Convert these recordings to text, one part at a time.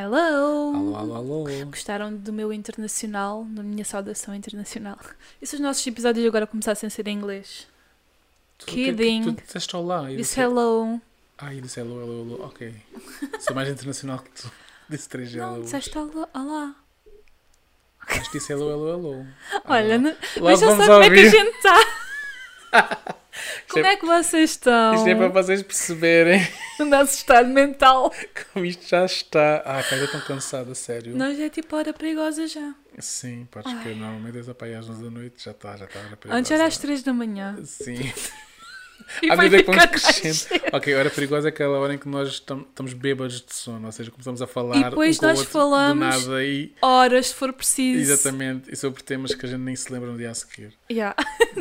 Hello! Alô, alô, alô. Gostaram do meu internacional, da minha saudação internacional? E se os nossos episódios agora começassem a ser em inglês? Tu, o que é que Kidding. Tu disseste olá. e Disse hello. Ah, e disse hello, hello, hello. Ok. Sou mais internacional que tu. Disse três Não, hellos. disseste olá. olá. Mas disse hello, hello, hello. Olha, Ah, não- Lá vejam só como é que a ouvir. gente está. Como é que vocês estão? Isto é para vocês perceberem O nosso estado mental. como isto já está. Ah, pá, eu estou tão cansado, a sério. Nós é tipo hora perigosa já. Sim, podes Ai. não. Meio das às 11 da noite já está, já está. Antes era às 3 da manhã. Sim. E À vai medida que vamos crescendo. Ok, a hora perigosa é aquela hora em que nós tam- estamos bêbados de sono, ou seja, começamos a falar E depois um nós falamos- do nada e Horas, se for preciso. exatamente, e sobre temas que a gente nem se lembra no dia a seguir. Yeah.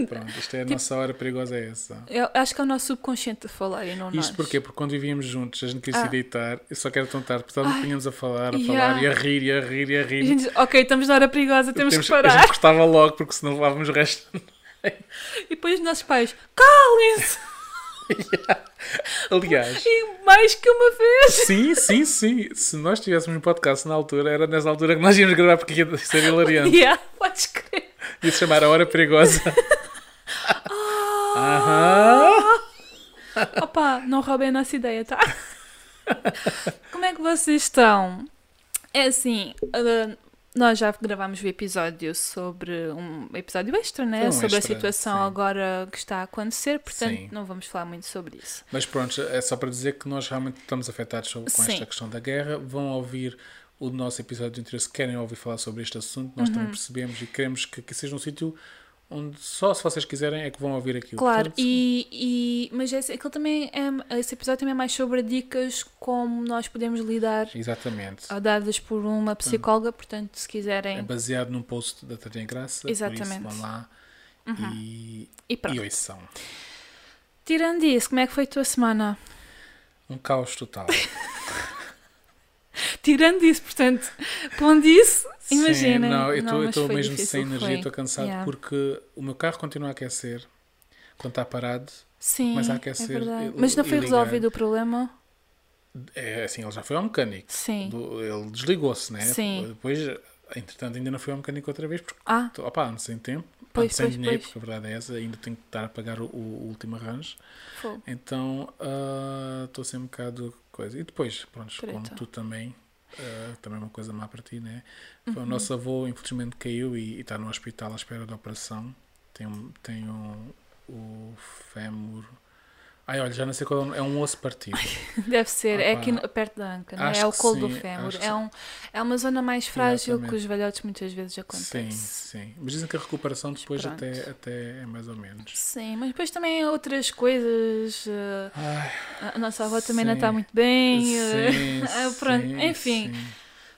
Pronto, isto é Tipo a nossa hora perigosa é essa. Eu acho que é o nosso subconsciente a falar e não nós. Isto porquê? Porque quando vivíamos juntos, a gente queria se Ah. deitar, eu só quero tão tarde, portanto Ai. tínhamos a falar, a Yeah. falar, e a rir, e a rir, e a E a rir. gente ok, estamos na hora perigosa, temos, que A parar. gente gostava logo, porque senão levávamos o resto. E depois os nossos pais, calem-se! Aliás, E mais que uma vez! sim, sim, sim. Se nós tivéssemos um podcast na altura, era nessa altura que nós íamos gravar porque ia ser hilariante. Yeah, podes crer. Ia se chamar a hora perigosa. Ah. Aham. Opa, não roubem a nossa ideia, tá? Como é que vocês estão? É assim, uh, nós já gravámos o episódio sobre um episódio extra, né? Um sobre extra, a situação sim. agora que está a acontecer, portanto Sim. não vamos falar muito sobre isso. Mas pronto, é só para dizer que nós realmente estamos afetados com Sim. esta questão da guerra. Vão ouvir o nosso episódio de interesse, querem ouvir falar sobre este assunto. Nós Uhum. também percebemos e queremos que, que seja um sítio onde só se vocês quiserem é que vão ouvir aquilo. Claro, Portanto, e, e, mas esse, aquilo também é, esse episódio também é mais sobre dicas como nós podemos lidar Exatamente. dadas por uma psicóloga, portanto, se É quiserem. baseado num post da Tânia Graça. Exatamente. Por isso vão lá e, E pronto. e ouçam. Tirando isso, como é que foi a tua semana? Um caos total. Tirando isso, portanto, pondo isso, imaginem. Sim, não, eu mas estou mesmo difícil, sem energia, estou cansado Yeah. porque o meu carro continua a aquecer quando está parado. Sim, Começa a é aquecer e- Mas não foi resolvido o problema? É assim, ele já foi ao mecânico. Sim. Ele desligou-se, né? Sim. Depois, entretanto, ainda não foi ao mecânico outra vez porque Ah, opá, ando sem tempo, Pois, ando sem pois, dinheiro, pois. porque a verdade é essa, ainda tenho que estar a pagar o, o último arranjo. Então ah, estou sem um bocado coisa. E depois, pronto, como Treta. tu também, ah, também é uma coisa má para ti, né? Foi Uhum. O nosso avô, infelizmente, caiu e, está no hospital à espera da operação. Tem, um, tem um, o fémur. Ai, olha, já não sei qual é é um osso partido. Deve ser, é Opa, aqui no- perto da anca, não é? É o que colo do sim, fémur. que É, sim. um, é uma zona mais frágil que Exatamente. os velhotes muitas vezes sim, acontece. sim. Mas dizem que a recuperação depois até, até é mais ou menos. Sim, mas depois também outras coisas. eh, Ai, a nossa avó também não Sim. está muito bem. eh, sim, ah, pronto, sim, enfim. sim.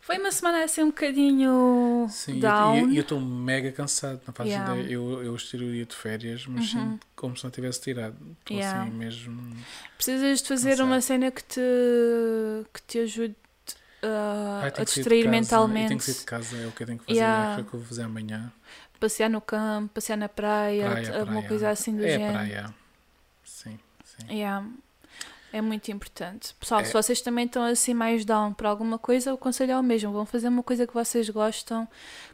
Foi uma semana assim um bocadinho Sim, e- down. e eu estou mega cansado, não fazes Yeah. ideia. Eu, eu o dia de férias, mas Uhum. sinto como se não tivesse tirado. Estou Yeah. assim mesmo. Precisas de fazer Cansado. uma cena que te, que te ajude ah, Ai, a sair de distrair mentalmente. que de casa, é o que eu tenho que fazer. Yeah. Acho que eu vou fazer amanhã. Passear no campo, passear na praia, Praia, alguma praia. coisa assim do é género. praia. Sim, sim. Yeah. É muito importante. Pessoal, É. se vocês também estão assim mais down por alguma coisa, o conselho é o mesmo. Vão fazer uma coisa que vocês gostam,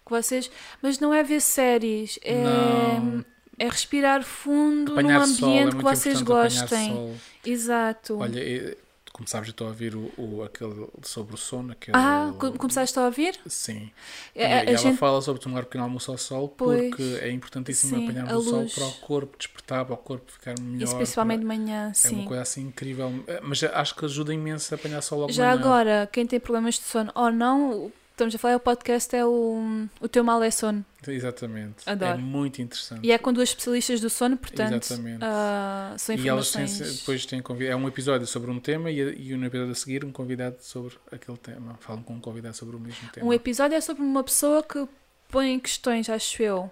que vocês. Mas não é ver séries, é, Não. é respirar fundo Apanhar num sol, é ambiente que vocês gostem. sol. Exato. Olha, como sabes, eu estou a ouvir o, o- aquele sobre o sono. Aquele, ah, co- começaste a ouvir? Sim. É, e, a- e a ela gente- fala sobre tomar um pequeno almoço ao sol Pois. porque é importantíssimo Sim, apanharmos a o sol para o corpo despertar, para o corpo ficar melhor. Isso principalmente de manhã, É sim. uma coisa assim incrível. Eh, Mas acho que ajuda imenso a apanhar sol logo Já manhã. agora, quem tem problemas de sono ou não, estamos a falar, o podcast é o, o teu mal é sono. Exatamente. Adoro. É muito interessante. E é com duas especialistas do sono, portanto, Exatamente. ah, são E elas têm, informações. depois têm é um episódio sobre um tema e, e no episódio a seguir um convidado sobre aquele tema. Falam com um convidado sobre o mesmo tema. Um episódio é sobre uma pessoa que põe questões, acho eu.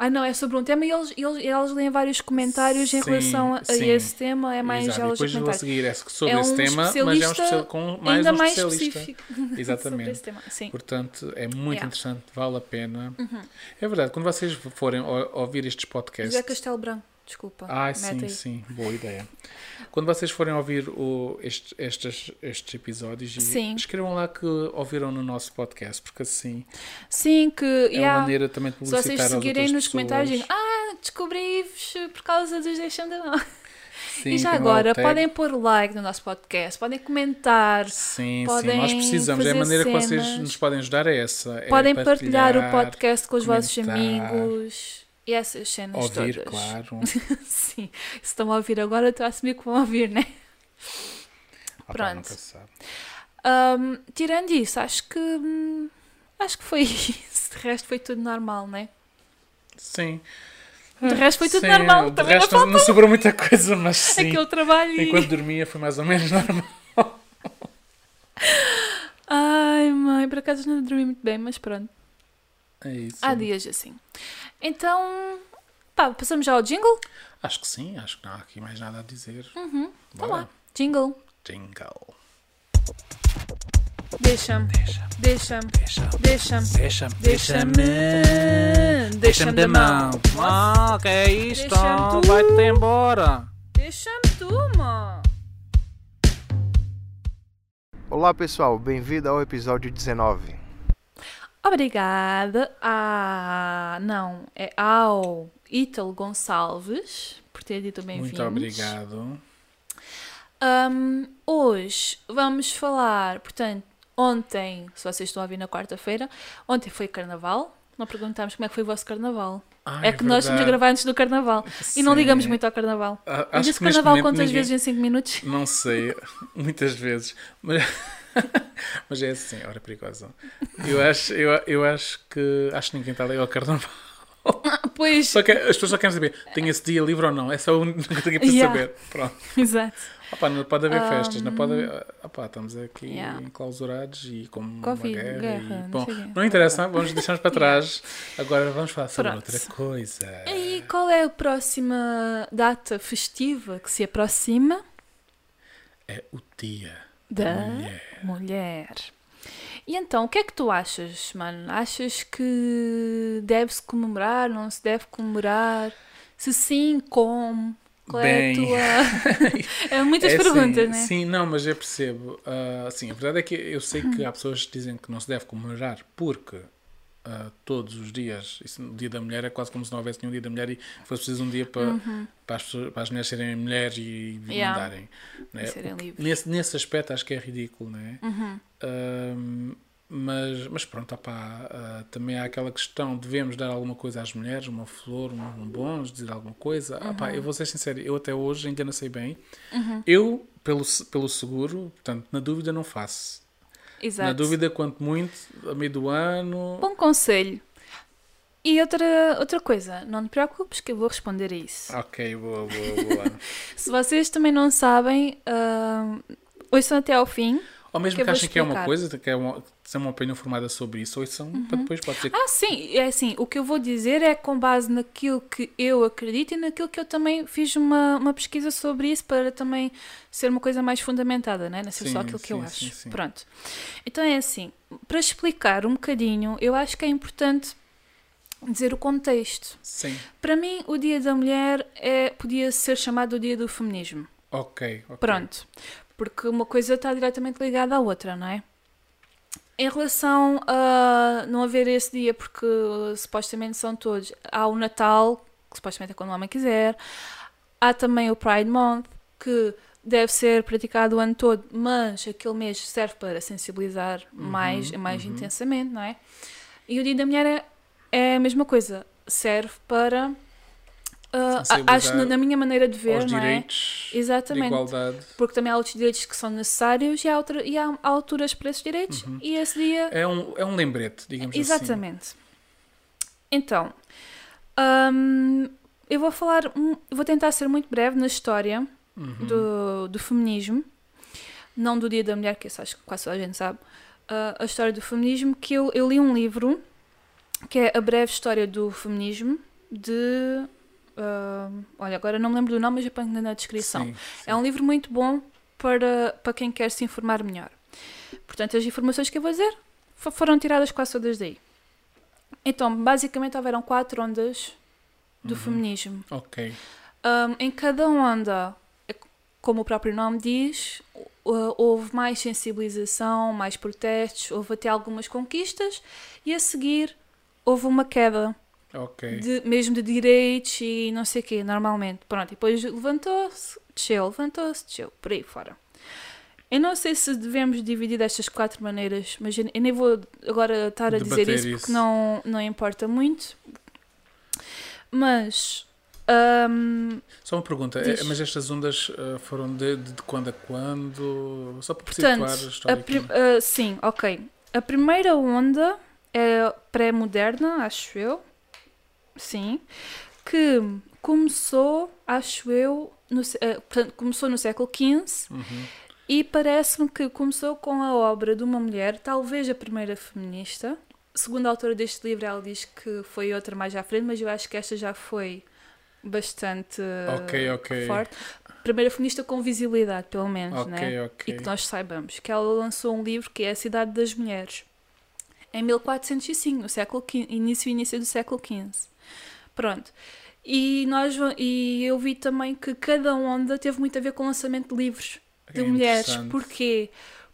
Ah, não, é sobre um tema e eles, eles, eles leem vários comentários em Sim, relação a, sim. esse tema. É mais Exato. E eles a depois vou seguir é sobre É esse um tema, mas é um especialista especial com mais Ainda um mais especialista. específico Exatamente. Portanto, é muito Yeah. Uhum. interessante, vale a pena. É verdade, quando vocês forem ou- ouvir estes podcasts, José Castelo Branco. Desculpa. Ah, sim, aí. sim, boa ideia. Quando vocês forem ouvir o, este- estes, estes episódios, Sim. escrevam lá que ouviram no nosso podcast, porque assim Sim, que. é yeah, uma maneira também de se publicitar vocês às seguirem nos comentários, ah, descobri-vos por causa dos Deixando Mão. Sim, e já o agora, podem pôr like no nosso podcast, podem comentar, Sim, sim, podem nós precisamos. É a maneira que vocês cenas. nos podem ajudar é essa. é podem partilhar, o partilhar, podcast com os vossos amigos e essas cenas Ouvir, todas. claro. Sim, se estão a ouvir agora, estou a assumir que vão ouvir, né? Ah, pá, Pronto. Ahm, tirando isso, acho que. hum, Acho que foi isso. De resto, foi tudo normal, né? Sim. De resto, foi tudo Sim, normal. De resto, não, não sobrou muita coisa, mas sim. aquele trabalho. Enquanto dormia foi mais ou menos normal. Ai, mãe, por acaso não dormi muito bem, mas pronto. É isso. Há dias assim. Então, pá, passamos já ao jingle? Acho que sim, acho que não há aqui mais nada a dizer. Uhum, tá Bora. lá. Jingle. Jingle. Deixa-me, Deixa, deixa-me, deixa, deixa-me, deixa, deixa-me, deixa-me da mão. Ah, que é isto? Deixa-me. Vai-te embora. Deixa-me tu, mano. Olá pessoal, bem-vindo ao episódio 19. Obrigada a. Não, é ao Ítalo Gonçalves por ter dito bem-vindos. Muito obrigado. Ahm, hoje vamos falar, portanto, ontem, se vocês estão a ouvir na quarta-feira, ontem foi carnaval. Não perguntámos como é que foi o vosso carnaval. Ah, é que nós estamos a verdade. gravar antes do carnaval. E não Sim. ligamos muito ao carnaval. Ah, Acho que neste carnaval quantas ninguém- vezes em 5 minutos? Não sei, muitas vezes. Mas, mas é assim, hora perigosa. Eu acho, eu, eu acho que acho que ninguém está ali ao carnaval. Pois, Só que as pessoas só querem saber, tem esse dia livre ou não? É só a única coisa que eu preciso Yeah. saber. Pronto. exato. Opa, não pode haver festas, não pode haver. Opa, estamos aqui Yeah. enclausurados e com uma Covid, guerra. guerra, e, não bom, o quê. não interessa, vamos deixar para trás. Agora vamos falar sobre Pronto. outra coisa. E qual é a próxima data festiva que se aproxima? É o dia Da mulher. mulher. E então, o que é que tu achas, mano? Achas que deve-se comemorar, não se deve comemorar? Se sim, como? Qual Bem. é a tua... é muitas É assim, perguntas, né? Sim, não, mas eu percebo. Ah, sim, a verdade é que eu sei que há pessoas que dizem que não se deve comemorar porque ah, todos os dias, isso, o dia da mulher é quase como se não houvesse nenhum dia da mulher e fosse preciso um dia para, para, as, para as mulheres serem mulheres e Uhum. Yeah. mandarem. né? Serem livres. Nesse, nesse aspecto acho que é ridículo, não é? Uhum. Ahm, mas, mas pronto, opá, ah, também há aquela questão, devemos dar alguma coisa às mulheres, uma flor, um, bons, dizer alguma coisa. Opá, eu vou ser sincero, eu até hoje ainda não sei bem. Eu, pelo, pelo seguro, portanto, na dúvida não faço. Exato. Na dúvida, quanto muito, a meio do ano. Bom conselho. E outra, outra coisa, não te preocupes que eu vou responder a isso. Ok, boa, boa, boa. Se vocês também não sabem, uh, ouçam até ao fim. Ou mesmo Que que achem que é uma coisa, que é uma, é uma opinião formada sobre isso, ou são para depois pode ser Ah, sim, é assim, o que eu vou dizer é com base naquilo que eu acredito e naquilo que eu também fiz uma, uma pesquisa sobre isso para também ser uma coisa mais fundamentada, né? não ser Sim, só aquilo que eu sim, acho. sim, sim. Pronto. Então é assim, para explicar um bocadinho, eu acho que é importante dizer o contexto. Sim. Para mim, o Dia da Mulher é, podia ser chamado o Dia do Feminismo. Ok, ok. Pronto. Porque uma coisa está diretamente ligada à outra, não é? Em relação a não haver esse dia, porque uh, supostamente são todos. Há o Natal, que supostamente é quando o homem quiser. Há também o Pride Month, que deve ser praticado o ano todo, mas aquele mês serve para sensibilizar mais, mais intensamente, não é? E o Dia da Mulher é, é a mesma coisa. Serve para. Uh, acho, na, na minha maneira de ver, não é? Exatamente. Porque também há outros direitos que são necessários e há, outra, e há alturas para esses direitos. E esse dia. É um, é um lembrete, digamos assim. Exatamente. Então, hum, eu vou falar. um- vou tentar ser muito breve na história Uhum. do, do feminismo. Não do Dia da Mulher, que isso acho que quase toda a gente sabe. ah, a história do feminismo. Que eu, eu li um livro que é A Breve História do Feminismo de. Ah, olha, agora não me lembro do nome, mas eu ponho na descrição. Sim, É um livro muito bom para, para quem quer se informar melhor. Portanto, as informações que eu vou dizer fo- foram tiradas quase todas daí. Então, basicamente, houveram quatro ondas do Uhum. feminismo. Ok. Um, em cada onda, é como o próprio nome diz, uh, houve mais sensibilização, mais protestos, houve até algumas conquistas e a seguir houve uma queda, Ok. de, mesmo de direitos e não sei o quê, normalmente. Pronto, e depois levantou-se, desceu, levantou-se, desceu, por aí fora. Eu não sei se devemos dividir destas quatro maneiras, mas eu nem vou agora estar a dizer Debater isso porque isso. não, não importa muito. Mas. hum, Só uma pergunta, Diz. é- mas estas ondas eh, foram de, de, de quando a quando? Só para Portanto, situar a a prim- história. ah, sim, ok. A primeira onda é pré-moderna, acho eu. Sim. Que começou, acho eu, no, ah, portanto, começou no século XV Uhum. e parece-me que começou com a obra de uma mulher, talvez a primeira feminista. Segundo a autora deste livro, ela diz que foi outra mais à frente, mas eu acho que esta já foi bastante Ok, ok. forte. Primeira feminista com visibilidade, pelo menos, Ok, né? ok. e que nós saibamos que ela lançou um livro que é A Cidade das Mulheres em 1405, no século início início do século XV. Pronto. E, nós, e eu vi também que cada onda teve muito a ver com o lançamento de livros de É mulheres. Porquê?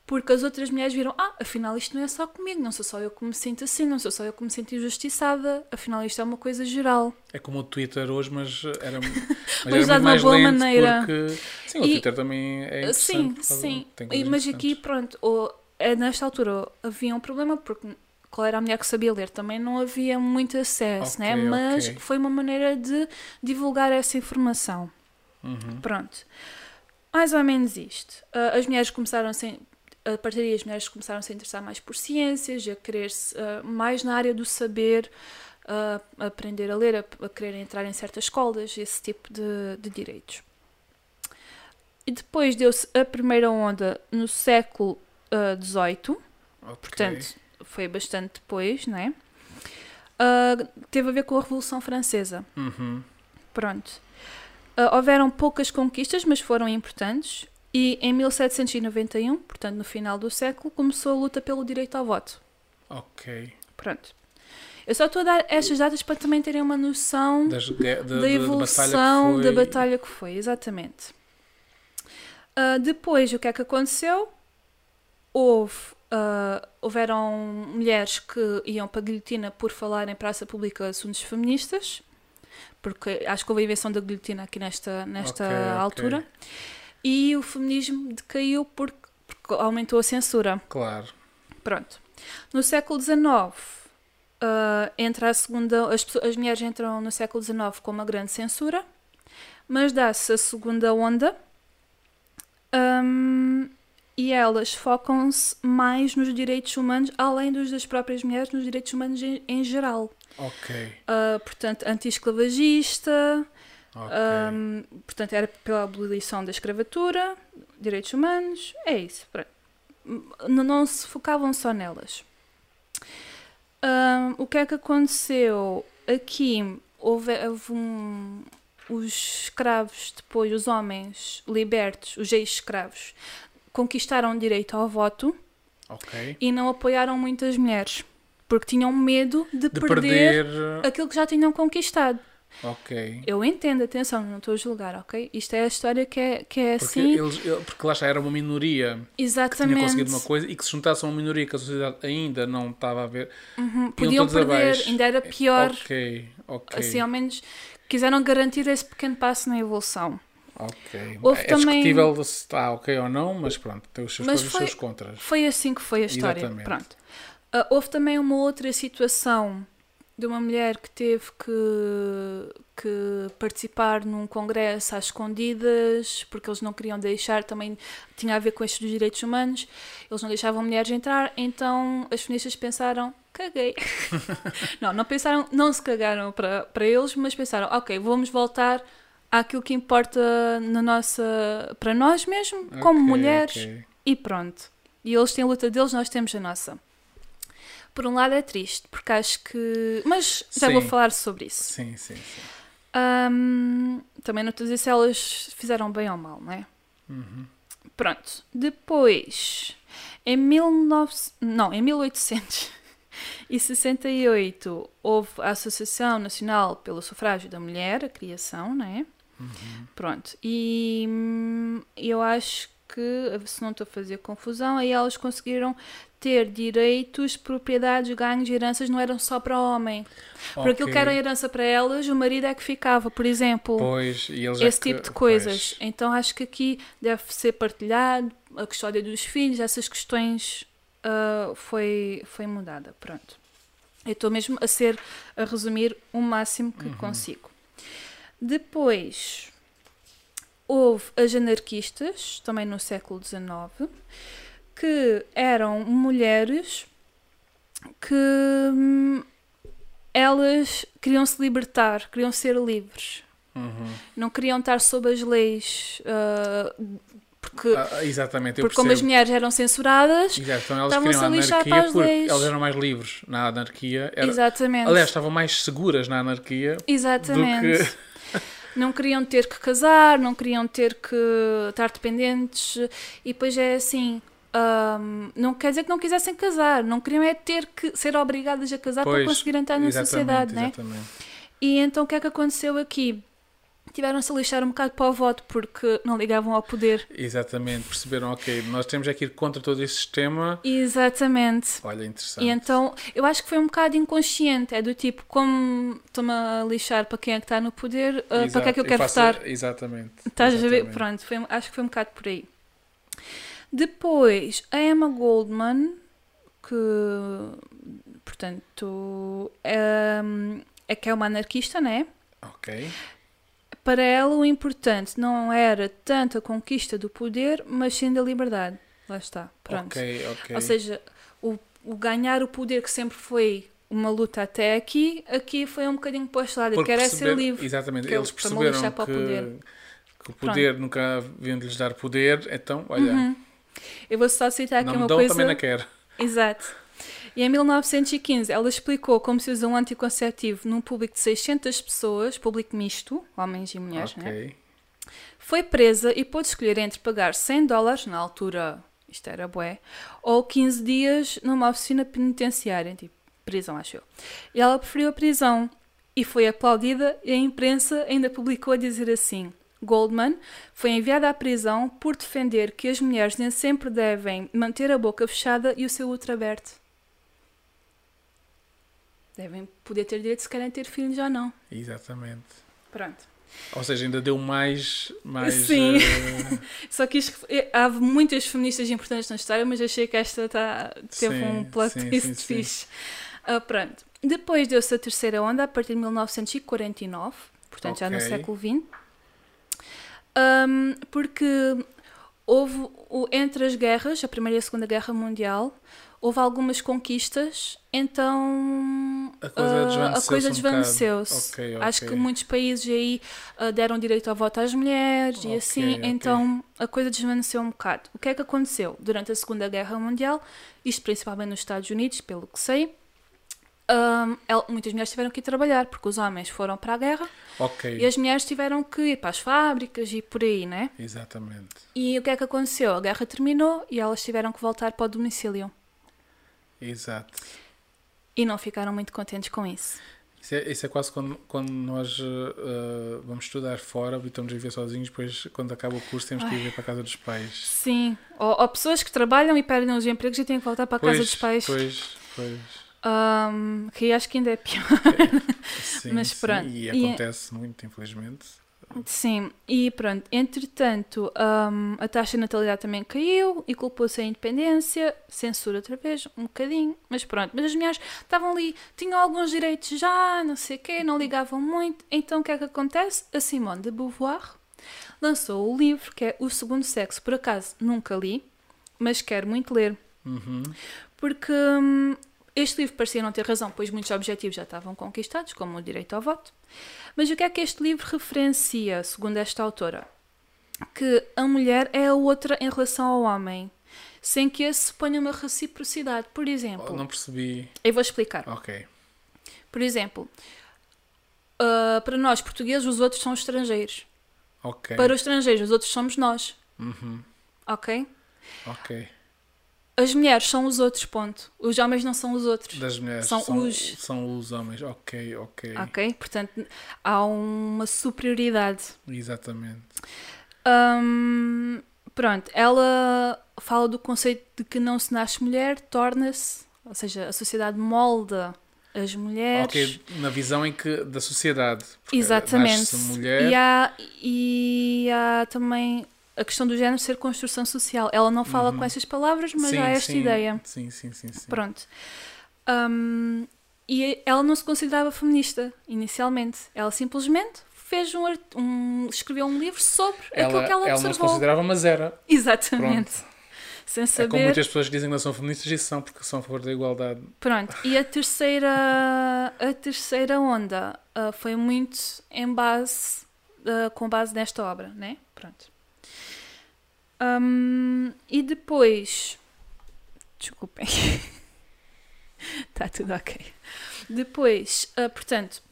Porque as outras mulheres viram, ah, afinal isto não é só comigo, não sou só eu que me sinto assim, não sou só eu que me sinto injustiçada, afinal isto é uma coisa geral. É como o Twitter hoje, mas era, mas Mas era usado de muito uma mais boa lento maneira. porque sim, o E- Twitter também é interessante. Sim, sim. E- Mas aqui, pronto, o- é, nesta altura havia um problema porque qual era a mulher que sabia ler? Também não havia muito acesso, Ok, né? mas ok. foi uma maneira de divulgar essa informação. Uhum. Pronto. Mais ou menos isto. Ah, as mulheres começaram a se, a partir daí as mulheres começaram a se interessar mais por ciências, a querer -se, ah, mais na área do saber, ah, a aprender a ler, a, a querer entrar em certas escolas, esse tipo de, de direitos. E depois deu-se a primeira onda no século XVIII, Ok. portanto foi bastante depois, não é? Ah, teve a ver com a Revolução Francesa. Uhum. Pronto. Ah, houveram poucas conquistas, mas foram importantes. E em 1791, portanto no final do século, começou a luta pelo direito ao voto. Ok. Pronto. Eu só estou a dar estas datas para também terem uma noção Das, gue- da, da evolução da batalha que foi. da batalha que foi, exatamente. Ah, depois, o que é que aconteceu? Houve, ah, houveram mulheres que iam para a guilhotina por falar em praça pública assuntos feministas, porque acho que houve a invenção da guilhotina aqui nesta, nesta Ok, ok. altura, e o feminismo decaiu porque, porque aumentou a censura. Claro. Pronto. No século XIX, ah, entra a segunda, as, as mulheres entram no século XIX com uma grande censura, mas dá-se a segunda onda ahm, e elas focam-se mais nos direitos humanos, além dos das próprias mulheres, nos direitos humanos em, em geral. Ok. Ah, portanto, anti-esclavagista, Ok. Ahm, portanto, era pela abolição da escravatura, direitos humanos, é isso. pronto. N- Não se focavam só nelas. Ahm, o que é que aconteceu? Aqui houve, houve um, os escravos, depois os homens libertos, os ex-escravos, conquistaram direito ao voto ok. e não apoiaram muitas mulheres, porque tinham medo de, De perder, perder. aquilo que já tinham conquistado. Ok. Eu entendo, atenção, não estou a julgar, ok? Isto é a história que é, que é Porque, assim. eles, ele- porque lá está, era uma minoria que tinha Exatamente. conseguido uma coisa e que se juntasse a uma minoria que a sociedade ainda não estava a ver. Uhum, iam Podiam perder, abaixo. ainda era pior. Ok, ok. Assim, ao menos quiseram garantir esse pequeno passo na evolução. Ok. houve é também- discutível se está ok ou não, mas pronto, tem os seus Mas e os foi- seus contras. Foi assim que foi a história. Exatamente. Pronto. Ah, houve também uma outra situação de uma mulher que teve que, que participar num congresso às escondidas, porque eles não queriam deixar, também tinha a ver com estes dos direitos humanos, eles não deixavam mulheres entrar, então as feministas pensaram, caguei. não, não pensaram, não se cagaram para, para eles, mas pensaram, ok, vamos voltar àquilo que importa na nossa, para nós mesmo, como mulheres, ok. e pronto. E eles têm a luta deles, nós temos a nossa. Por um lado é triste, porque acho que. Mas já vou Sim. falar sobre isso. Sim, sim, sim. Ahm, também não estou a dizer se elas fizeram bem ou mal, não é? Uhum. Pronto. Depois, em 19... não, em 1868, houve a Associação Nacional pelo Sufrágio da Mulher, a criação, não é? Pronto. E hum, eu acho que, se não estou a fazer confusão, aí elas conseguiram ter direitos, propriedades, ganhos e heranças não eram só para o homem. Por aquilo que era herança para elas, o marido é que ficava, por exemplo. Pois, é esse que- tipo de coisas. pois. Então acho que aqui deve ser partilhado a custódia dos filhos, essas questões ah, foi, foi mudada. Pronto. Eu estou mesmo a ser a resumir o máximo que Uhum. consigo. Depois houve as anarquistas, também no século XIX, que eram mulheres que hum, elas queriam se libertar, queriam ser livres Uhum. não queriam estar sob as leis ah, porque, Ah, exatamente, eu porque como as mulheres eram censuradas Exato, então elas queriam a lixar para as leis. elas eram mais livres na anarquia. Era- exatamente Aliás, estavam mais seguras na anarquia exatamente do que. Não queriam ter que casar não queriam ter que estar dependentes e depois é assim ahm, não quer dizer que não quisessem casar não queriam é ter que ser obrigadas a casar para Pois, conseguir entrar na sociedade né? exatamente. e então o que é que aconteceu aqui tiveram-se a lixar um bocado para o voto porque não ligavam ao poder Exatamente, perceberam, ok, nós temos é que ir contra todo esse sistema. exatamente Olha, interessante. E então, eu acho que foi um bocado inconsciente. É do tipo, como estou-me a lixar para quem é que está no poder, ah, para que é que eu quero votar? Exatamente. Estás a ver? exatamente. Pronto, foi, acho que foi um bocado por aí. Depois, a Emma Goldman, que, portanto, é, é que é uma anarquista, né? Ok. Para ela, o importante não era tanto a conquista do poder, mas sim da liberdade. Lá está. Pronto. Ok, ok. Ou seja, o, o ganhar o poder que sempre foi uma luta até aqui, aqui foi um bocadinho para este lado. Quero é ser livre. Exatamente, eu- eles perceberam que, poder. que o poder nunca haviam de lhes dar poder, então, olha, Eu vou só citar aqui não Uhum. uma dão, coisa. também não quero. Exato. E em 1915 ela explicou como se usa um anticonceptivo num público de 600 pessoas, público misto, homens e mulheres, né? Ok. Foi presa e pôde escolher entre pagar 100 dólares, na altura isto era bué, ou 15 dias numa oficina penitenciária, tipo prisão, acho eu. E ela preferiu a prisão e foi aplaudida e a imprensa ainda publicou a dizer assim: Goldman foi enviada à prisão por defender que as mulheres nem sempre devem manter a boca fechada e o seu útero aberto. Devem poder ter direito se querem ter filhos ou não. Exatamente. Pronto. Ou seja, ainda deu mais. mais Sim. eh, Só que isto, eh, há muitas feministas importantes na história, mas achei que esta tá, teve Sim, um plot sim, twist sim, fixe. Ah, pronto. Depois deu-se a terceira onda, a partir de 1949, portanto já no século XX, Ahm, porque houve, entre as guerras, a Primeira e a Segunda Guerra Mundial, houve algumas conquistas, então A coisa a desvaneceu-se um desvaneceu-se. bocado. Ok, Acho que muitos países aí ah, deram direito ao voto às mulheres e Ok, assim, então a coisa desvaneceu um bocado. O que é que aconteceu? Durante a Segunda Guerra Mundial, isto principalmente nos Estados Unidos, pelo que sei, el- muitas mulheres tiveram que ir trabalhar, porque os homens foram para a guerra e as mulheres tiveram que ir para as fábricas e por aí, né? Exatamente. E o que é que aconteceu? A guerra terminou e elas tiveram que voltar para o domicílio. Exato. E não ficaram muito contentes com isso. Isso é, isso é quase quando, quando nós eh, vamos estudar fora e estamos a viver sozinhos, depois quando acaba o curso temos que ir Ai. para a casa dos pais. Sim. Ou, ou pessoas que trabalham e perdem os empregos e têm que voltar para a casa dos pais. Pois, pois. Ahm, que acho que ainda é pior. Sim, Mas sim, pronto. E E- acontece muito, infelizmente. Sim, e pronto, entretanto, ahm, a taxa de natalidade também caiu e culpou-se a independência, censura outra vez, um bocadinho, mas pronto. Mas as mulheres estavam ali, tinham alguns direitos já, não sei o quê, não ligavam muito. Então o que é que acontece? A Simone de Beauvoir lançou o livro que é O Segundo Sexo. Por acaso nunca li, mas quero muito ler. Uhum. Porque hum, este livro parecia não ter razão, pois muitos objetivos já estavam conquistados, como o direito ao voto. Mas o que é que este livro referencia, segundo esta autora? Que a mulher é a outra em relação ao homem, sem que esse ponha uma reciprocidade. Por exemplo, Oh, Não percebi. eu vou explicar. Ok. Por exemplo, ah, para nós portugueses, os outros são os estrangeiros. Ok. Para os estrangeiros, os outros somos nós. Uhum. Ok? Ok. As mulheres são os outros, ponto. Os homens não são os outros. Das mulheres. São São, os- são os homens. Ok, ok. Ok? Portanto, há uma superioridade. Exatamente. Hum, pronto, ela fala do conceito de que não se nasce mulher, torna-se, ou seja, a sociedade molda as mulheres. Ok, na visão em que da sociedade. Exatamente. mulher. E, há, e há também a questão do género ser construção social. Ela não fala com essas palavras, mas Uhum. sim, há esta sim, ideia. Sim, sim, sim, sim. Pronto. Hum, e ela não se considerava feminista inicialmente. Ela simplesmente fez um, um escreveu um livro sobre Ela, aquilo que ela ela não se observou. considerava, mas era. Exatamente. Sem É como saber. muitas pessoas dizem que não são feministas e são porque são a favor da igualdade. Pronto. E a terceira, a terceira onda ah, foi muito em base, ah, com base nesta obra, né? Pronto. Hum, e depois. Desculpem. Está tudo ok. Depois, ah, portanto,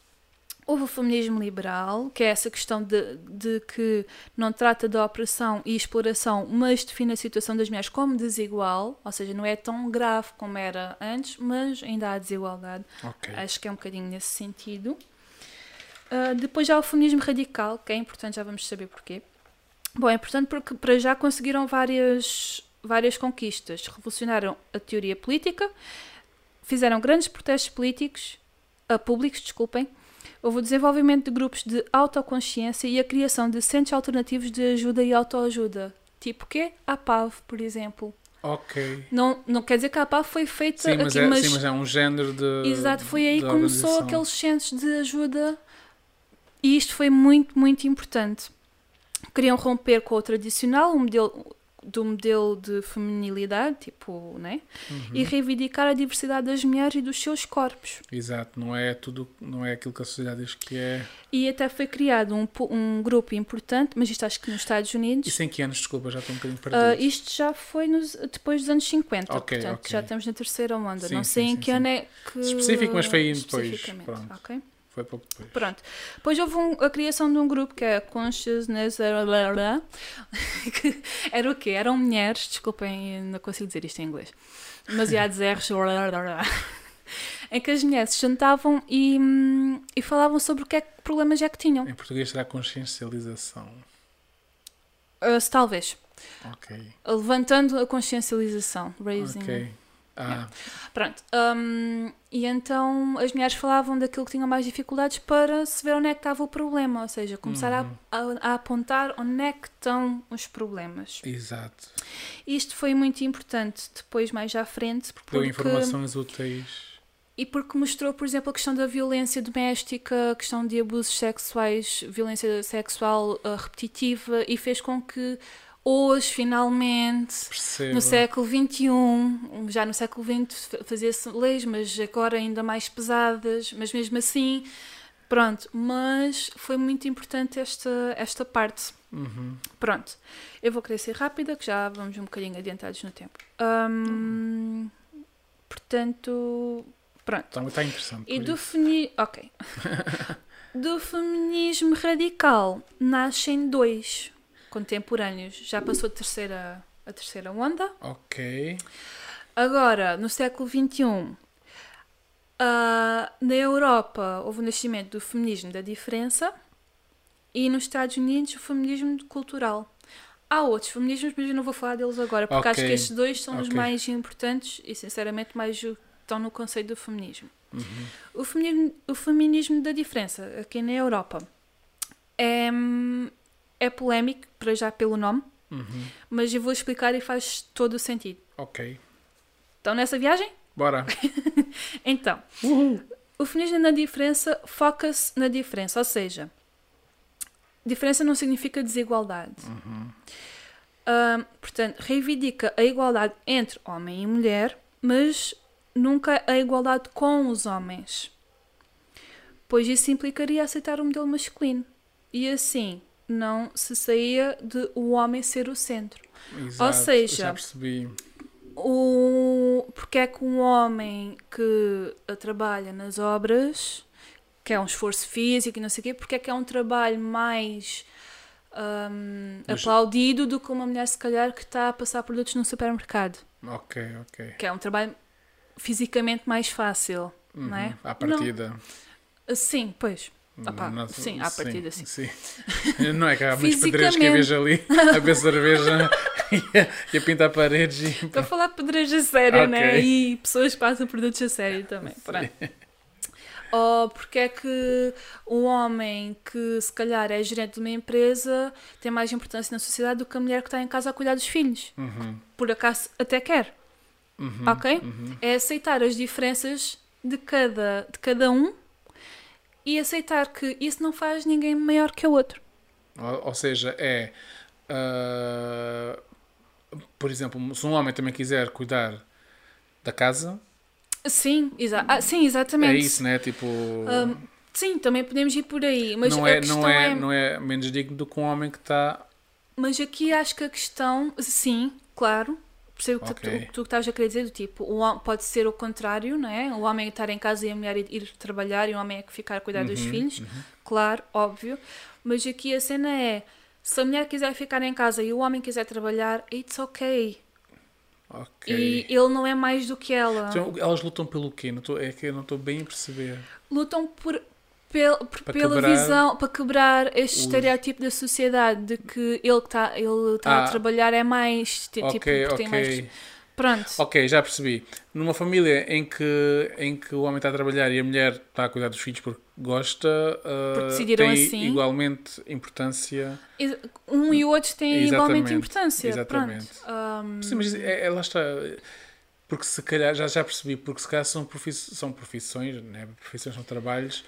houve o feminismo liberal, que é essa questão de, de que não trata da opressão e exploração, mas define a situação das mulheres como desigual, ou seja, não é tão grave como era antes, mas ainda há desigualdade. Ok. Acho que é um bocadinho nesse sentido. Ah, depois já há o feminismo radical, que é importante, já vamos saber porquê. Bom, é importante porque para já conseguiram várias, várias conquistas. Revolucionaram a teoria política, fizeram grandes protestos políticos, ah, públicos, desculpem. Houve o desenvolvimento de grupos de autoconsciência e a criação de centros alternativos de ajuda e autoajuda. Tipo o quê? A PAV, por exemplo. Ok. Não, não quer dizer que a PAV foi feita Sim mas, aqui, é, mas sim, mas é um género de. Exato, foi aí que começou aqueles centros de ajuda e isto foi muito, muito importante. Queriam romper com o tradicional, o modelo do modelo de feminilidade, tipo, né? Uhum. E reivindicar a diversidade das mulheres e dos seus corpos. Exato, não é tudo, não é aquilo que a sociedade diz que é. E até foi criado um, um grupo importante, mas isto acho que nos Estados Unidos. Isso em que anos, desculpa, já estou um bocadinho ah, perdido. isto já foi nos- depois dos anos 50, Ok, portanto, ok. já estamos na terceira onda. Sim, Não sim, sei em sim, que sim. ano é que. Específico, mas foi aí depois, especificamente, pronto. ok? Foi pouco depois. Pronto. Depois houve um- a criação de um grupo que é Consciousness. que era o quê? Eram mulheres, desculpem, não consigo dizer isto em inglês. Demasiados R's. em que as mulheres se juntavam e, e falavam sobre o que é que problemas é que tinham. Em português será consciencialização. Uh, talvez. Ok. Levantando a consciencialização. Raising. Ok. Ah, Pronto. hum, e então as mulheres falavam daquilo que tinham mais dificuldades para se ver onde é que estava o problema, ou seja, começar a- a, a apontar onde é que estão os problemas. exato. Isto foi muito importante depois, mais à frente, Deu porque, informações úteis. e porque mostrou, por exemplo, a questão da violência doméstica, a questão de abusos sexuais, violência sexual ah, repetitiva, e fez com que hoje, finalmente, no século XXI, já no século XX fa- fazia-se leis, mas agora ainda mais pesadas, mas mesmo assim, pronto. Mas foi muito importante esta, esta parte. Uhum. Pronto. Eu vou querer ser rápida, que já vamos um bocadinho adiantados no tempo. Hum, portanto, pronto. Está, está interessante. E do isso. femi... Ok. do feminismo radical nascem dois contemporâneos. Já passou a terceira, a terceira onda. Ok. Agora, no século XXI, ah, na Europa houve o nascimento do feminismo da diferença e nos Estados Unidos o feminismo cultural. Há outros feminismos, mas eu não vou falar deles agora, porque acho Ok, que estes dois são os ok. mais importantes e, sinceramente, mais estão no conceito do feminismo. Uhum. O feminismo, o feminismo da diferença, aqui na Europa, é, é polémico, para já pelo nome, Uhum. mas eu vou explicar e faz todo o sentido. Ok. Estão nessa viagem? Bora. Então, o feminismo na diferença foca-se na diferença, ou seja, diferença não significa desigualdade. Ahm, portanto, reivindica a igualdade entre homem e mulher, mas nunca a igualdade com os homens. Pois isso implicaria aceitar o modelo masculino. E assim, não se saía de o homem ser o centro. Exato. seja, Já percebi. o porque é que um homem que uh, trabalha nas obras que é um esforço físico e não sei o quê porque é que é um trabalho mais hum, Mas- aplaudido do que uma mulher, se calhar, que está a passar produtos num supermercado. Ok, ok. Que é um trabalho fisicamente mais fácil, não é? Uhum, À partida. Sim, pois. Opá, Não- sim, à partida, sim. sim. Não é que há muitos pedreiros que eu vejo ali a beber cerveja e a, e a pintar paredes e... Estou a falar de pedreiros a sério, Ok. né? E pessoas que passam produtos a sério também. Pronto. Ou porque é que um homem que se calhar é gerente de uma empresa tem mais importância na sociedade do que a mulher que está em casa a cuidar dos filhos? Uhum, Por acaso até quer, uhum, ok? uhum. É aceitar as diferenças de cada, de cada um e aceitar que isso não faz ninguém maior que o outro. Ou, ou seja, é... ah, por exemplo, se um homem também quiser cuidar da casa, Sim, exa ah, sim exatamente. é isso, né? Tipo... Hum, sim, também podemos ir por aí, mas não, é, não, é, é não é menos digno do que um homem que está... Mas aqui acho que a questão, sim, claro, percebo o que tu, o que tu estás a querer dizer, do tipo, o pode ser o contrário, não é? O homem estar em casa e a mulher ir, ir trabalhar e o homem é que ficar a cuidar dos Uhum, filhos, claro, óbvio. Mas aqui a cena é, se a mulher quiser ficar em casa e o homem quiser trabalhar, it's ok. Ok. E ele não é mais do que ela. Então, elas lutam pelo quê? Não tô, é que eu não estou bem a perceber. Lutam por, pel, Para pela quebrar visão, para quebrar este os- estereótipo da sociedade de que ele que está ele tá Ah. a trabalhar é mais, ti- tipo, ok, porque tem mais... ok. Pronto. Ok, já percebi. Numa família em que, em que o homem está a trabalhar e a mulher está a cuidar dos filhos porque gosta, uh, Porque decidiram tem assim. igualmente importância. Um e o outro têm Exatamente, igualmente importância. exatamente. Um, Sim, mas é, é- lá está. Porque se calhar, já, já percebi, porque se calhar são, profiss, são profissões, né? profissões são trabalhos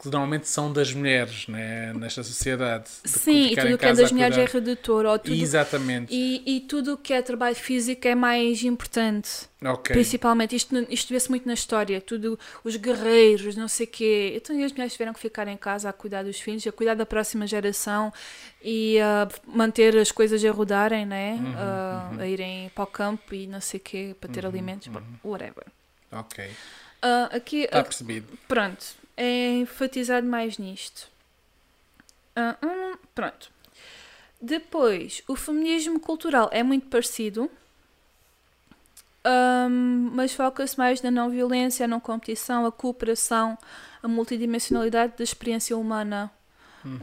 que normalmente são das mulheres né? nesta sociedade. de sim, e tudo o que é das mulheres é redutor. Ou tudo, Exatamente. e, e tudo o que é trabalho físico é mais importante. Ok. Principalmente, isto, isto vê-se muito na história. Tudo, os guerreiros, não sei o quê. Então, e as mulheres tiveram que ficar em casa a cuidar dos filhos, a cuidar da próxima geração e a manter as coisas a rodarem, né? Uhum, Ah, uhum. A irem para o campo e não sei o quê, para ter Uhum, alimentos, uhum. whatever. Ok. Ah, aqui, Está percebido. Pronto, é enfatizado mais nisto. Ah, hum, pronto. Depois, o feminismo cultural é muito parecido, Ahm, mas foca-se mais na não violência, a não competição, a cooperação, a multidimensionalidade da experiência humana.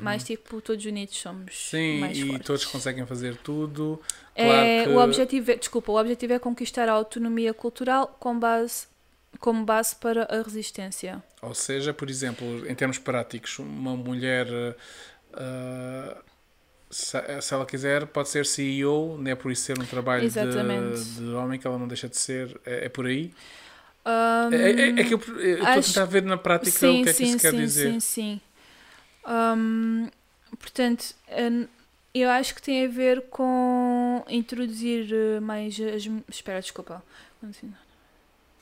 Mais tipo, todos unidos somos Uhum. Sim, mais e fortes. todos conseguem fazer tudo. É, Claro que- o objetivo é, desculpa, o objetivo é conquistar a autonomia cultural com base, como base para a resistência. Ou seja, por exemplo, em termos práticos, uma mulher, ah, se, se ela quiser, pode ser CEO, não é por isso ser um trabalho de, de homem que ela não deixa de ser. É, é por aí? Ahm, É, é- é que eu estou a acho- tentar ver na prática sim, o que é que sim, isso quer sim, dizer. Sim, sim, Ahm, portanto, eu acho que tem a ver com introduzir eh, mais as. Espera, desculpa.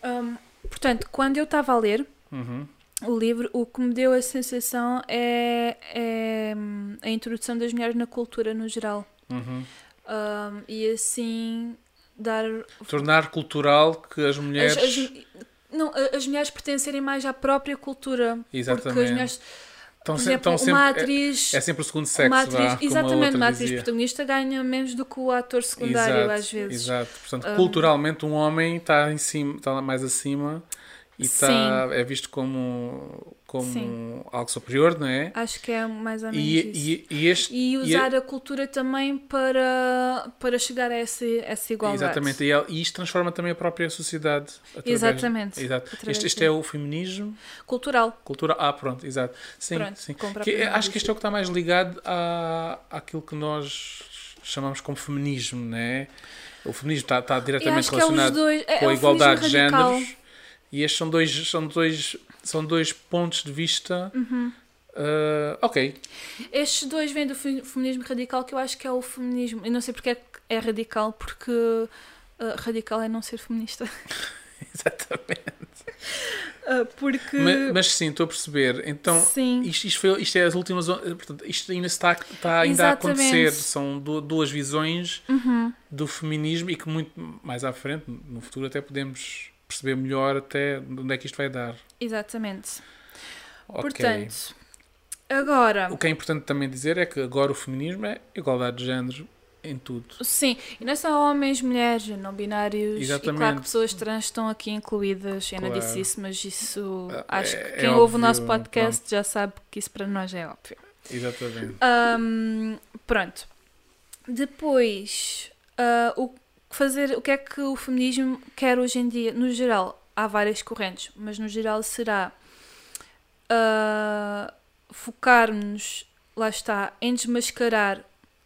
Ahm, portanto, quando eu estava a ler Uhum. o livro, o que me deu a sensação é, é, a introdução das mulheres na cultura no geral. Uhum. Ahm, e assim dar Tornar cultural que as mulheres. as, as- não, as mulheres pertencerem mais à própria cultura. Porque as Exatamente. mulheres, estão por se- exemplo, uma é- atriz. é, sempre o segundo sexo, uma atriz exatamente, uma atriz dizia. protagonista ganha menos do que o ator secundário, Exato, às vezes. Exato. Portanto, Um, culturalmente, um homem está em cima, está mais acima e está, é visto como, como Sim. algo superior, não é? Acho que é mais ou menos E, isso. e, e este. E usar a cultura também para, para chegar a essa, essa igualdade. Exatamente, e, isto transforma também a própria sociedade. através- Exatamente, Exato. Este, este é o feminismo, Cultural. cultura. Ah, pronto, exato. Sim, Pronto, sim. Que, acho que este é o que está mais ligado à, àquilo que nós chamamos como feminismo, não é? O feminismo está, está diretamente é relacionado dois. É, com é a o igualdade de géneros e estes são dois, são dois, são dois pontos de vista. Uhum. ah, ok, Estes dois vêm do fe- feminismo radical, que eu acho que é o feminismo. Eu não sei porque é é radical, porque uh, radical é não ser feminista. exatamente. Uh, porque. Mas, mas sim, estou a perceber. Então, sim. isto, isto, foi, isto é as últimas. Portanto, isto ainda está, está ainda a acontecer. São du- duas visões Uhum. do feminismo e que muito mais à frente, no futuro, até podemos perceber melhor até onde é que isto vai dar. Exatamente. Ok. Portanto, Agora, O que é importante também dizer é que agora o feminismo é igualdade de género em tudo. sim, e não é só homens, mulheres, não binários, e claro Exatamente. que pessoas trans estão aqui incluídas. Eu não Claro. disse isso, mas isso Ah, acho é- que é quem ouve o nosso podcast já sabe que isso para nós é óbvio. Exatamente. Ahm, pronto. Depois, ah, o, fazer, o que é que o feminismo quer hoje em dia? No geral, há várias correntes, mas no geral será ah, focar-nos, lá está, em desmascarar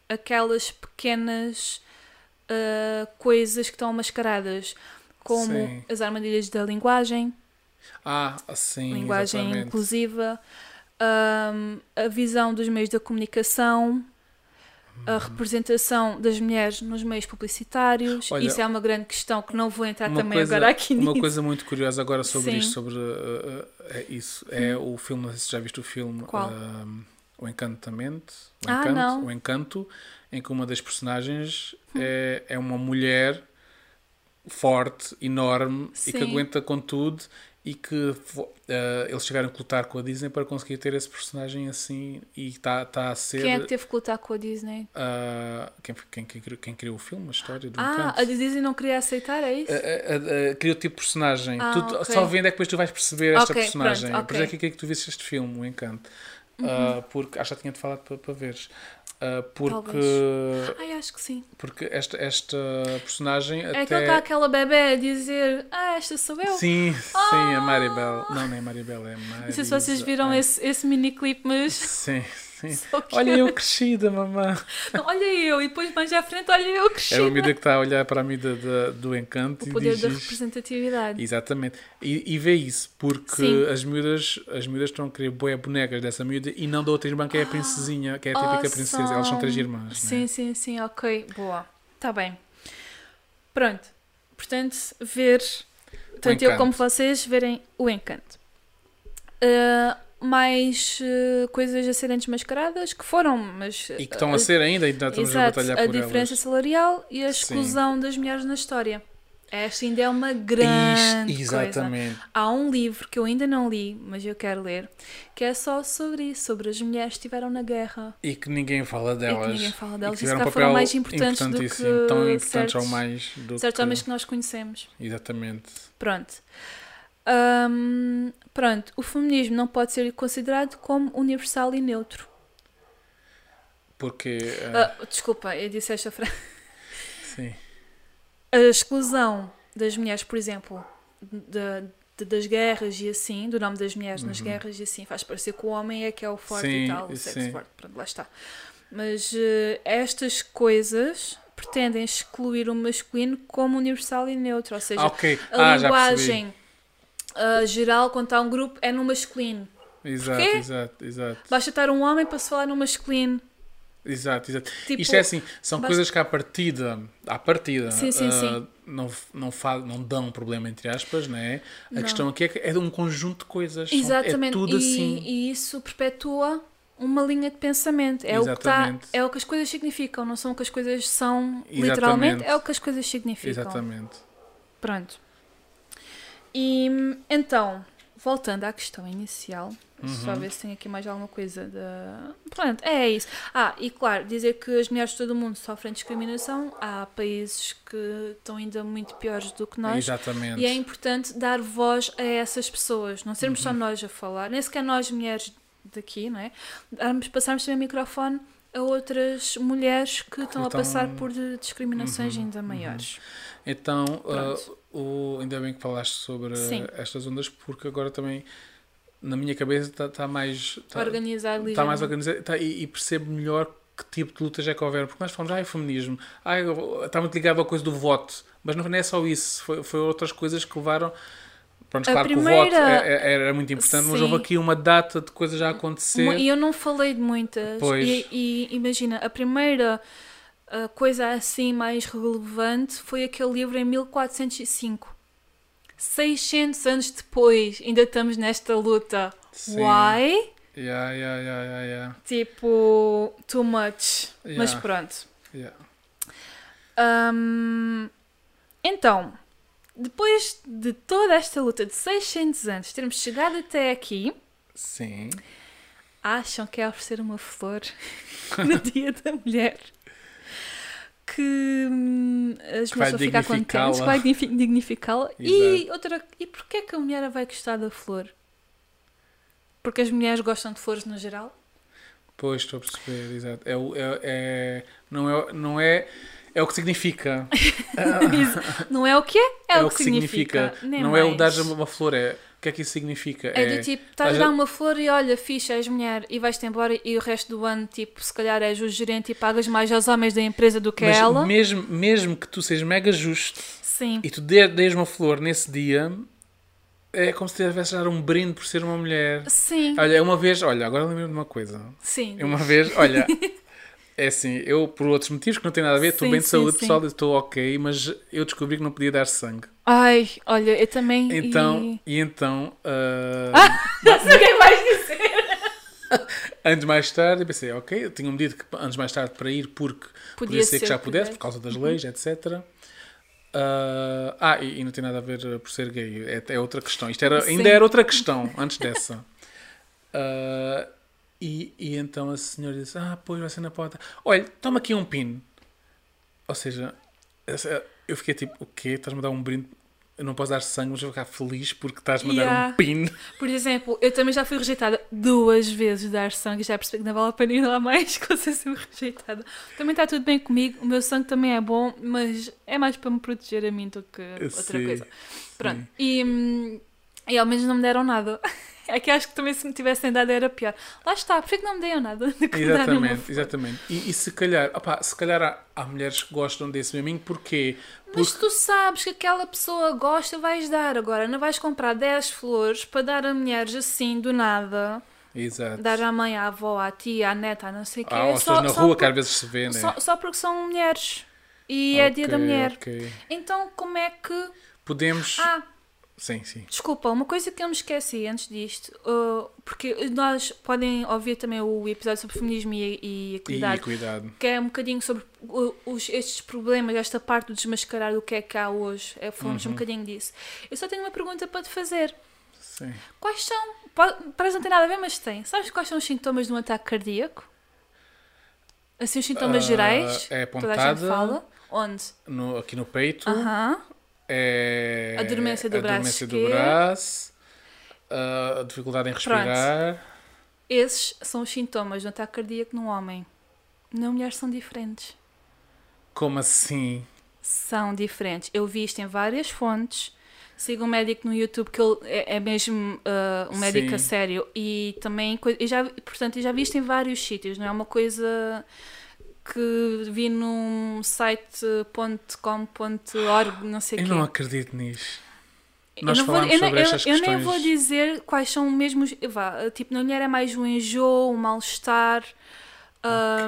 aquelas pequenas ah, coisas que estão mascaradas, como Sim. as armadilhas da linguagem, Ah, sim, linguagem exatamente. inclusiva, ahm, a visão dos meios da comunicação. A representação das mulheres nos meios publicitários. Olha, Isso é uma grande questão que não vou entrar Uma também coisa, agora aqui uma nisso. coisa muito curiosa agora sobre Sim. isto, sobre uh, uh, é isso, é o filme, não sei se já viste o filme Qual? um, O Encantamento, o Ah, Encanto, o Encanto, em que uma das personagens Hum. é, é uma mulher forte, enorme e que Sim. aguenta com tudo e que uh, eles chegaram a lutar com a Disney para conseguir ter esse personagem assim e está tá a ser Quem é que teve que lutar com a Disney? uh, quem, quem, quem, criou, quem criou o filme, a história do Ah, Encanto. a Disney não queria aceitar, é isso? A- criou tipo de personagem. Ah, Tu- ok. Só vendo é que depois tu vais perceber esta Ok, personagem. pronto, Por isso é que queria que tu visses este filme, o Encanto. Uhum. Ah, porque acho que já tinha-te falado para, para veres. Ah, porque. Ai, acho que sim. porque esta, esta personagem É até. aquele que aquela bebé a dizer Ah, esta sou eu. Sim, sim, a Maribel. Não, não é Maribel, é Maribel. Não sei se vocês viram esse, esse mini clipe, mas. Sim, sim. Olha eu crescida, mamã. Não, olha eu, e depois mais à frente, olha eu cresci. É uma medida que está a olhar para a medida da- do encanto O poder diz da representatividade. Exatamente. E, e vê isso, porque Sim. as miúdas, as miúdas estão a querer boé bonecas dessa miúda e não da outra irmã que é a princesinha, que é a típica Awesome. princesa. Elas são três irmãs. Ah, Sim, né? sim, sim, ok, boa. Está bem. Pronto. Portanto, ver, tanto eu como vocês, verem o encanto. Ah, mais ah, coisas a serem desmascaradas, que foram, mas... E que estão a ser ainda, e ainda estamos Exato, a batalhar a por diferença elas. salarial e a Sim. exclusão das mulheres na história. Esta ainda é uma grande Isto, coisa. exatamente. Há um livro que eu ainda não li, mas eu quero ler, que é só sobre isso, sobre as mulheres que estiveram na guerra. E que ninguém fala E delas. que ninguém fala delas. E que E tiveram um papel mais importantes do que tão importantes certos, ou mais do certos que... homens que nós conhecemos. Exatamente. Pronto. Hum, pronto, o feminismo não pode ser considerado como universal e neutro. Porque... eh, Ah, desculpa, eu disse esta frase. sim. A exclusão das mulheres, por exemplo, da- de- das guerras e assim, do nome das mulheres nas guerras e assim, faz parecer que o homem é que é o forte Uhum. Sim, e tal, o sexo sim. forte, pronto, lá está. Mas eh, estas coisas pretendem excluir o masculino como universal e neutro, ou seja, Ah, ok. a Ah, linguagem ah, geral, quando está um grupo, é no masculino. Exato, Porquê? exato, exato. Basta estar um homem para se falar no masculino. Exato, exato. Tipo, Isto é assim, são basta- coisas que à partida, à partida Sim, sim, ah, sim. Não, não, fa não dão problema, entre aspas, não é? A Não. questão aqui é que é de um conjunto de coisas. São- Exatamente. É tudo e, assim. e isso perpetua uma linha de pensamento. É o, que tá, é o que as coisas significam, não são o que as coisas são Exatamente. literalmente, é o que as coisas significam. Exatamente. Pronto. E então, voltando à questão inicial, só Uhum. ver se tem aqui mais alguma coisa da. Pronto, é isso. Ah, e claro, dizer que as mulheres de todo o mundo sofrem discriminação. Há países que estão ainda muito piores do que nós. Exatamente. E é importante dar voz a essas pessoas, não sermos Uhum. só nós a falar, nem sequer nós mulheres daqui, não é? Darmos, passarmos também o microfone a outras mulheres que estão a estão- passar por de- discriminações Uhum, ainda maiores. Então, Pronto. O, ainda bem que falaste sobre Sim. estas ondas, porque agora também na minha cabeça está tá mais. Tá, Organizar está mais organizado tá, e, e percebo melhor que tipo de lutas é que houver. Porque nós falamos, ah, é feminismo, ah, está muito ligado à coisa do voto, mas não é só isso, foi, foi outras coisas que levaram. Pronto, A claro que o primeira- voto é- é- era muito importante, mas Sim. houve aqui uma data de coisas a acontecer. E eu não falei de muitas. Pois. E, e imagina, a primeira coisa assim mais relevante foi aquele livro em 1405. 600 anos depois, ainda estamos nesta luta. Sim. Why? Yeah, yeah, yeah, yeah, yeah, Tipo, too much. Mas Yeah. pronto. yeah. Hum, então, depois de toda esta luta de 600 anos, termos chegado até aqui, Sim. acham que é oferecer uma flor no dia da mulher que hum, as Que mulheres vão ficar contentes, que vai dignifi- dignificá-la. E outra, e porquê que a mulher vai gostar da flor? Porque as mulheres gostam de flores no geral? Pois, estou a perceber, exato. É, o- é, é- não, é, não é. É o que significa. Não é o que é? É, o que, significa. Nem Não é o mais. dar uma flor, é. O que é que isso significa? É do tipo, estás a dar uma flor e olha, fixe, és mulher e vais-te embora e o resto do ano, tipo, se calhar és o gerente e pagas mais aos homens da empresa do que a Mas ela. Mesmo, mesmo que tu sejas mega justo Sim. e tu dê- dês uma flor nesse dia, é como se tivesse a dar um brinde por ser uma mulher. Sim. Olha, uma vez, olha, agora lembro-me de uma coisa. Sim. É Uma vez, olha, é assim, eu por outros motivos que não tem nada a ver, estou bem de saúde, sim. pessoal, estou ok, mas eu descobri que não podia dar sangue. Ai, olha, eu também. Então, e, então, ah, Não sei o que é vais dizer. anos mais tarde, eu pensei, ok, eu tinha-me dito que anos mais tarde para ir porque podia, ser, que já pudesse, por causa das leis, etc. Ah, ah, e, e não tem nada a ver uh, por ser gay, é, é outra questão. Isto era, ainda era outra questão antes dessa. Ah, e, e então a senhora disse: Ah, pois vai ser na porta. Olha, toma aqui um pin. Ou seja, eu fiquei tipo: O quê? Estás-me a dar um brinde? Eu não posso dar sangue, mas vou ficar feliz porque estás-me a dar Yeah. um pin. Por exemplo, eu também já fui rejeitada duas vezes de dar sangue e já percebi que não vale a pena ir lá mais que você ser rejeitada. Também está tudo bem comigo, o meu sangue também é bom, mas é mais para me proteger a mim do que outra Sim, coisa. Pronto. sim. E, hum, e ao menos não me deram nada. É que acho que também se me tivessem dado era pior. Lá está, por que não me deram nada? Exatamente, exatamente. E, e se calhar, opá, se calhar há, há mulheres que gostam desse maminho, porquê? Mas Porque tu sabes que aquela pessoa gosta, vais dar. Agora, não vais comprar 10 flores para dar a mulheres assim, do nada. Exato. Dar à mãe, à avó, à tia, à neta, não sei o quê. Ah, só, na só rua por- que às vezes se vê, né? só, só porque são mulheres. E é dia da mulher. ok. Então, como é que. Podemos. Ah, Sim, sim. desculpa, uma coisa que eu me esqueci antes disto, uh, porque nós podem ouvir também o episódio sobre feminismo e, e E equidade, que é um bocadinho sobre o- os, estes problemas, esta parte do desmascarar o que é que há hoje. É, falamos Uhum. um bocadinho disso. Eu só tenho uma pergunta para te fazer. Sim. Quais são. pode- Parece não ter nada a ver, mas tem. Sabes quais são os sintomas de um ataque cardíaco? Assim, os sintomas Ah, gerais. é Toda a gente apontada. fala. Onde? No, aqui no peito. Aham. É A dormência do a braço dormência do braço, a dificuldade em respirar. Esses são os sintomas de um ataque cardíaco num homem. Na mulher são diferentes. Como assim? São diferentes. Eu vi isto em várias fontes. Sigo um médico no YouTube que ele é, é mesmo ah, um médico a Sim. sério. E também, eu já, portanto, eu já vi isto em vários sítios. Não é uma coisa que vi num site.com.org, não sei o Eu quê. não acredito nisso. Eu Nós não vou- falámos eu nem- sobre eu- estas eu nem questões. vou dizer quais são mesmo. os- Vá, tipo, na mulher é mais o enjoo, o mal-estar,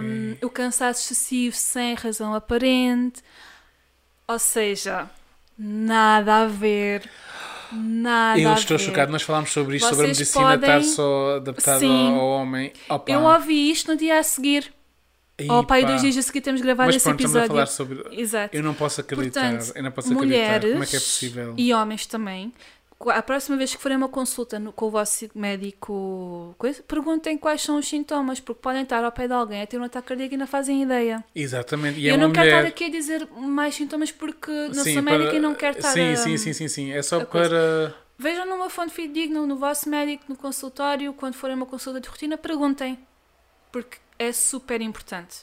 hum, o cansaço excessivo sem razão aparente. Ou seja, nada a ver. Nada Eu estou chocado. Nós falámos sobre isto, sobre a Vocês medicina estar podem- só adaptada ao homem. Opa. Eu ouvi isto no dia a seguir. Ou pai, Epá. dois dias seguir temos gravado Mas esse pronto, estamos a episódio. falar sobre. Exato. Eu não posso acreditar. Portanto, eu não posso mulheres acreditar. Como é que é possível? e homens também. A próxima vez que forem uma consulta no- com o vosso médico, coisa, perguntem quais são os sintomas, porque podem estar ao pé de alguém a ter um ataque cardíaco e não fazem ideia. Exatamente. E é eu uma não quero mulher. estar aqui a dizer mais sintomas porque não Sim, sou médica para- e não quero estar Sim, a... sim, sim, sim, sim. É só a coisa. para. Vejam numa fonte fidedigna, no vosso médico, no consultório, quando forem uma consulta de rotina, perguntem. Porque é super importante.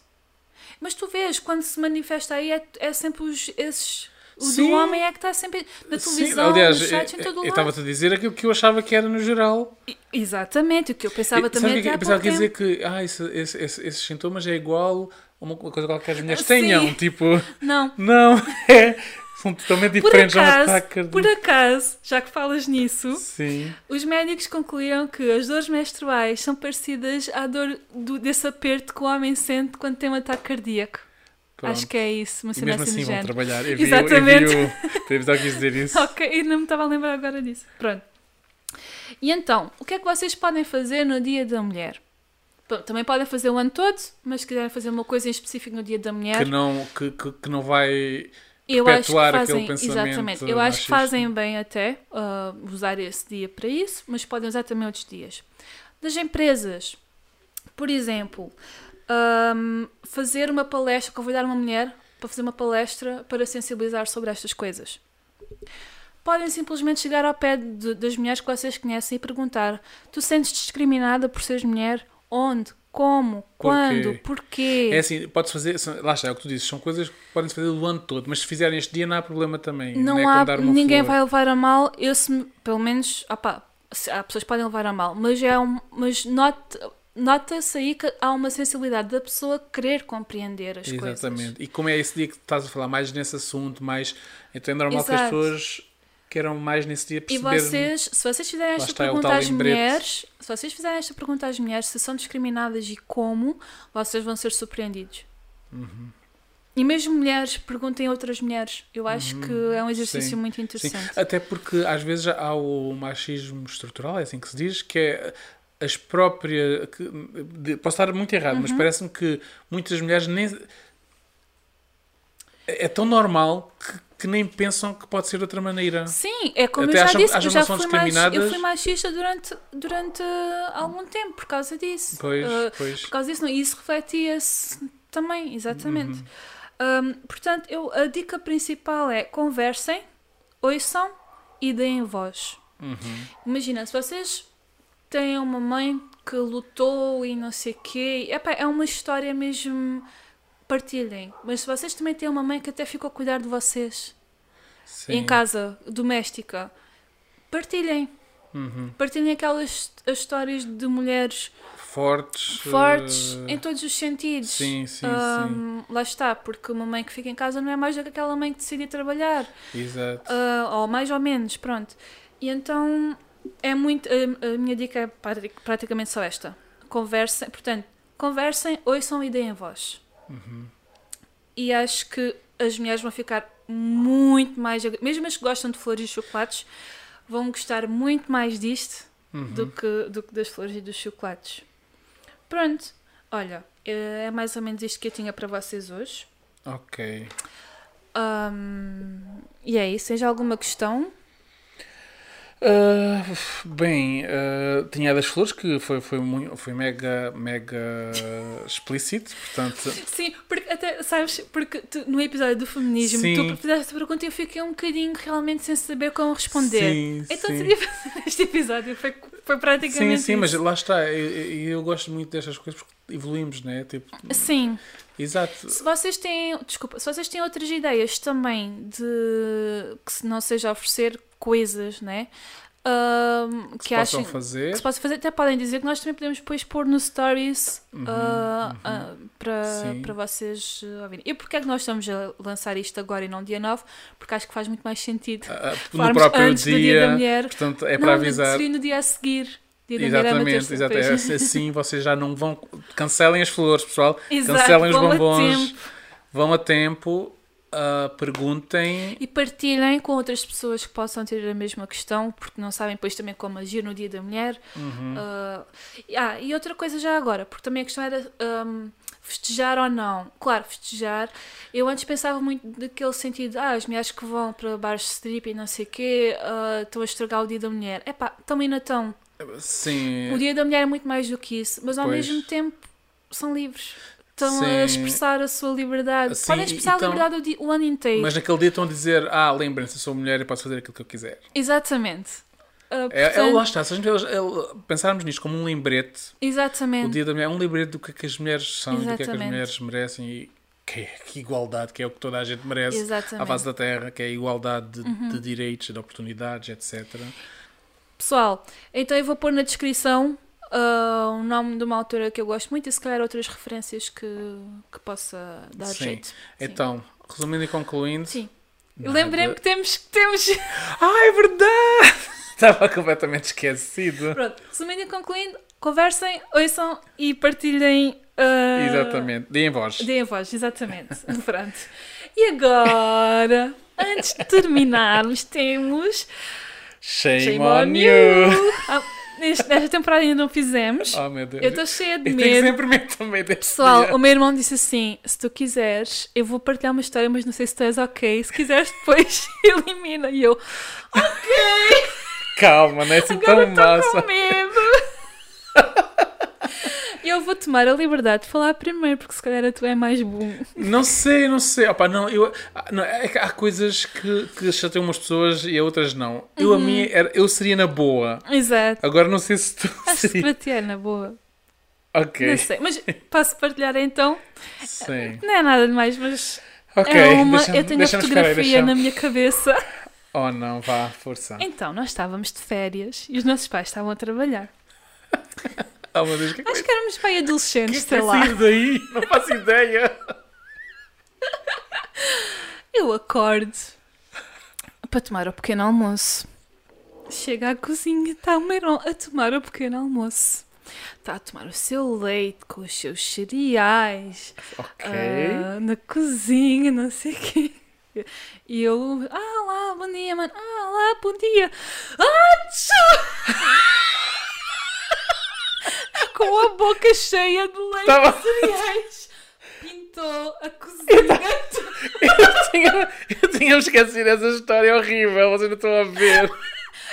Mas tu vês, quando se manifesta aí, é, é sempre os, esses... O Sim. do homem é que está sempre na Sim, televisão, aliás, nos sites, em eu- todo o eu lado. estava-te a dizer aquilo que eu achava que era no geral. Exatamente, o que eu pensava Eu- também que- eu pensava que dizer que ah, esse- esse- esse- esses sintomas é igual a uma coisa qualquer que as mulheres Sim. tenham. Tipo, Não, não, é. São totalmente por diferentes. um acaso, ataque cardíaco. por acaso, já que falas nisso, Sim. os médicos concluíram que as dores menstruais são parecidas à dor do- desse aperto que o homem sente quando tem um ataque cardíaco. Pronto. Acho que é isso, uma cena mesmo assim assim vão trabalhar. Eu vi, Exatamente. Eu vi o... Teve só quis dizer isso. Ok, e não me estava a lembrar agora disso. Pronto. E então, o que é que vocês podem fazer no Dia da Mulher? Bom, também podem fazer o ano todo, mas se quiserem fazer uma coisa em específico no Dia da Mulher, Que não, que, que, que não vai. Eu acho que aquele fazem, pensamento exatamente, eu acho que fazem bem até ah, usar esse dia para isso, mas podem usar também outros dias. Das empresas, Por exemplo, ahm, fazer uma palestra, convidar uma mulher para fazer uma palestra para sensibilizar sobre estas coisas. Podem simplesmente chegar ao pé de- das mulheres que vocês conhecem e perguntar: Tu sentes discriminada por seres mulher? Onde? Como? Quando? Porquê? É assim, pode-se fazer, lá está, é o que tu dizes, são coisas que podem-se fazer o ano todo, mas se fizerem este dia não há problema também. não é há, ninguém flor. vai levar a mal. Eu se, pelo menos, opá, se- há pessoas que podem levar a mal, mas é um, mas note- nota-se aí que há uma sensibilidade da pessoa querer compreender as coisas. Exatamente. E como é esse dia que estás a falar mais nesse assunto, mais. Então é normal que as Exato. pessoas queiram mais nesse dia E perceber. vocês, se vocês fizerem esta é pergunta às lembrete. mulheres, se vocês fizerem esta pergunta às mulheres se são discriminadas e como, vocês vão ser surpreendidos. Uhum. E mesmo mulheres, perguntem a outras mulheres. Eu acho que é um exercício Sim. muito Sim, interessante. até porque às vezes há o machismo estrutural, é assim que se diz, que é as próprias. que- posso estar muito errado, Uhum. mas parece-me que muitas mulheres nem. É tão normal que, que nem pensam que pode ser de outra maneira. Sim, é como Até eu já acham- disse, acham eu já fui, mais, eu fui machista durante, durante algum tempo por causa disso. Pois, Uh, pois. por causa disso, não, e isso refletia-se também, exatamente. Uhum. Um, portanto, eu, a dica principal é conversem, ouçam e deem voz. Uhum. Imagina, se vocês têm uma mãe que lutou e não sei o quê, epá, é uma história mesmo. Partilhem. Mas se vocês também têm uma mãe que até ficou a cuidar de vocês Sim. em casa doméstica, partilhem. Uhum. Partilhem aquelas as histórias de mulheres Fortes. fortes eh, em todos os sentidos. Sim, sim, Ahm, Lá está, porque uma mãe que fica em casa não é mais do que aquela mãe que decide trabalhar. sim. Exato. Ah, ou mais ou menos, pronto. E então é muito. A, a minha dica é prati- praticamente só esta. Conversem, portanto, conversem, ouçam e deem voz. E acho que as mulheres vão ficar muito mais. Mesmo as que gostam de flores e chocolates, vão gostar muito mais disto do, que, do que das flores e dos chocolates. Pronto, olha, é mais ou menos isto que eu tinha para vocês hoje. Ok. Ahm, e é isso. Seja alguma questão? Ah, bem, ah, tinha a das flores que foi, foi, foi mega, mega explícito, portanto. Sim, porque até, sabes, porque tu, no episódio do feminismo Sim. tu fizeste essa pergunta e eu fiquei um bocadinho realmente sem saber como responder. Sim, então sim. decidi fazer este episódio, foi, foi Sim, praticamente sim, mas isso. lá está. E eu, eu gosto muito destas coisas porque evoluímos, né? Tipo, Sim, exato. se vocês têm, desculpa, se vocês têm outras ideias também de que se não seja oferecer coisas, né? Ahm, que Que possam achem fazer. que se possa fazer, até podem dizer que nós também podemos depois pôr no stories ah, para, Uhum, Sim. para vocês ah, ouvirem. E porquê é que nós estamos a lançar isto agora e não dia 9? Porque acho que faz muito mais sentido. ah, no próprio antes do dia da mulher. Portanto, é não, para avisar. seria no dia a seguir. Dia Exatamente, pois. É assim vocês já não vão. Cancelem as flores, pessoal. Exato, Cancelem os a bombons. tempo. Vão a tempo. Ah, perguntem. E partilhem com outras pessoas que possam ter a mesma questão, porque não sabem depois também como agir no dia da mulher. Uhum. Ah, ah, e outra coisa já agora, porque também a questão era ahm, festejar ou não. Claro, festejar. Eu antes pensava muito daquele sentido, ah, as mulheres que vão para bares de strip e não sei o quê, ah, estão a estragar o dia da mulher. Epá, também não estão. Sim. O dia da mulher é muito mais do que isso, mas ao Pois. mesmo tempo são livres. Estão Sim. a expressar a sua liberdade. Sim, Podem expressar então- a liberdade o, o ano inteiro. Mas naquele dia estão a dizer: Ah, lembrem-se, eu sou mulher e posso fazer aquilo que eu quiser. Exatamente. Ah, É, é, portanto, lá está. Se a gente é, pensarmos nisto como um lembrete, o Exatamente. dia da mulher é um lembrete do que, é que as mulheres são, do que é que as Exatamente. mulheres merecem e que, que igualdade, que é o que toda a gente merece Exatamente. Uhum. à face da terra, que é a igualdade de, de direitos, de oportunidades, etc. Pessoal, então eu vou pôr na descrição ah, o nome de uma autora que eu gosto muito e se calhar outras referências que, que possa dar Sim. jeito. Sim. Então, resumindo e concluindo. Sim. Lembrei-me que temos, que temos. Ah, é verdade! Estava completamente esquecido. Pronto, resumindo e concluindo, conversem, ouçam e partilhem. ah, Exatamente. Deem voz. Deem voz, exatamente. Pronto. E agora, antes de terminarmos, temos. Shame, on you! Ah, neste- nesta temporada ainda não fizemos. Oh, meu Deus. Eu estou cheia de Eu tenho medo. sempre medo também Pessoal, dia. o meu irmão disse assim: se tu quiseres, eu vou partilhar uma história, mas não sei se tu és ok. Se quiseres, depois elimina. E eu, Calma, não é assim agora tão estou massa. com medo. Eu vou tomar a liberdade de falar primeiro, porque se calhar a tua é mais bom. Não sei, não sei. Opa, não, eu, ah, não, é que há coisas que, que chateiam umas pessoas e a outras não. Eu, a mim, era, eu seria na boa. Exato. Agora não sei se tu Acho que seria. para ti é na boa. Ok. Não sei. Mas posso partilhar então? Sim. Não é nada demais, mas Ok. é uma. Eu tenho a fotografia na minha cabeça. Oh não, vá, força. Então, nós estávamos de férias e os nossos pais estavam a trabalhar. Meu Deus, que é que Acho que éramos pai adolescentes, sei vai lá. sair daí? Não faço ideia. Eu acordo para tomar o pequeno almoço. Chega à cozinha, está o Meron a tomar o pequeno almoço. Está a tomar o seu leite com os seus cereais. Ok. ah, na cozinha, não sei o quê. E eu, ah lá, bom dia, mano. Ah lá, bom dia. Ah, tchau! Com a boca cheia de leite Tava- e cereais. Pintou a cozinha. Eu tinha, eu tinha esquecido essa história horrível, vocês não estão a ver.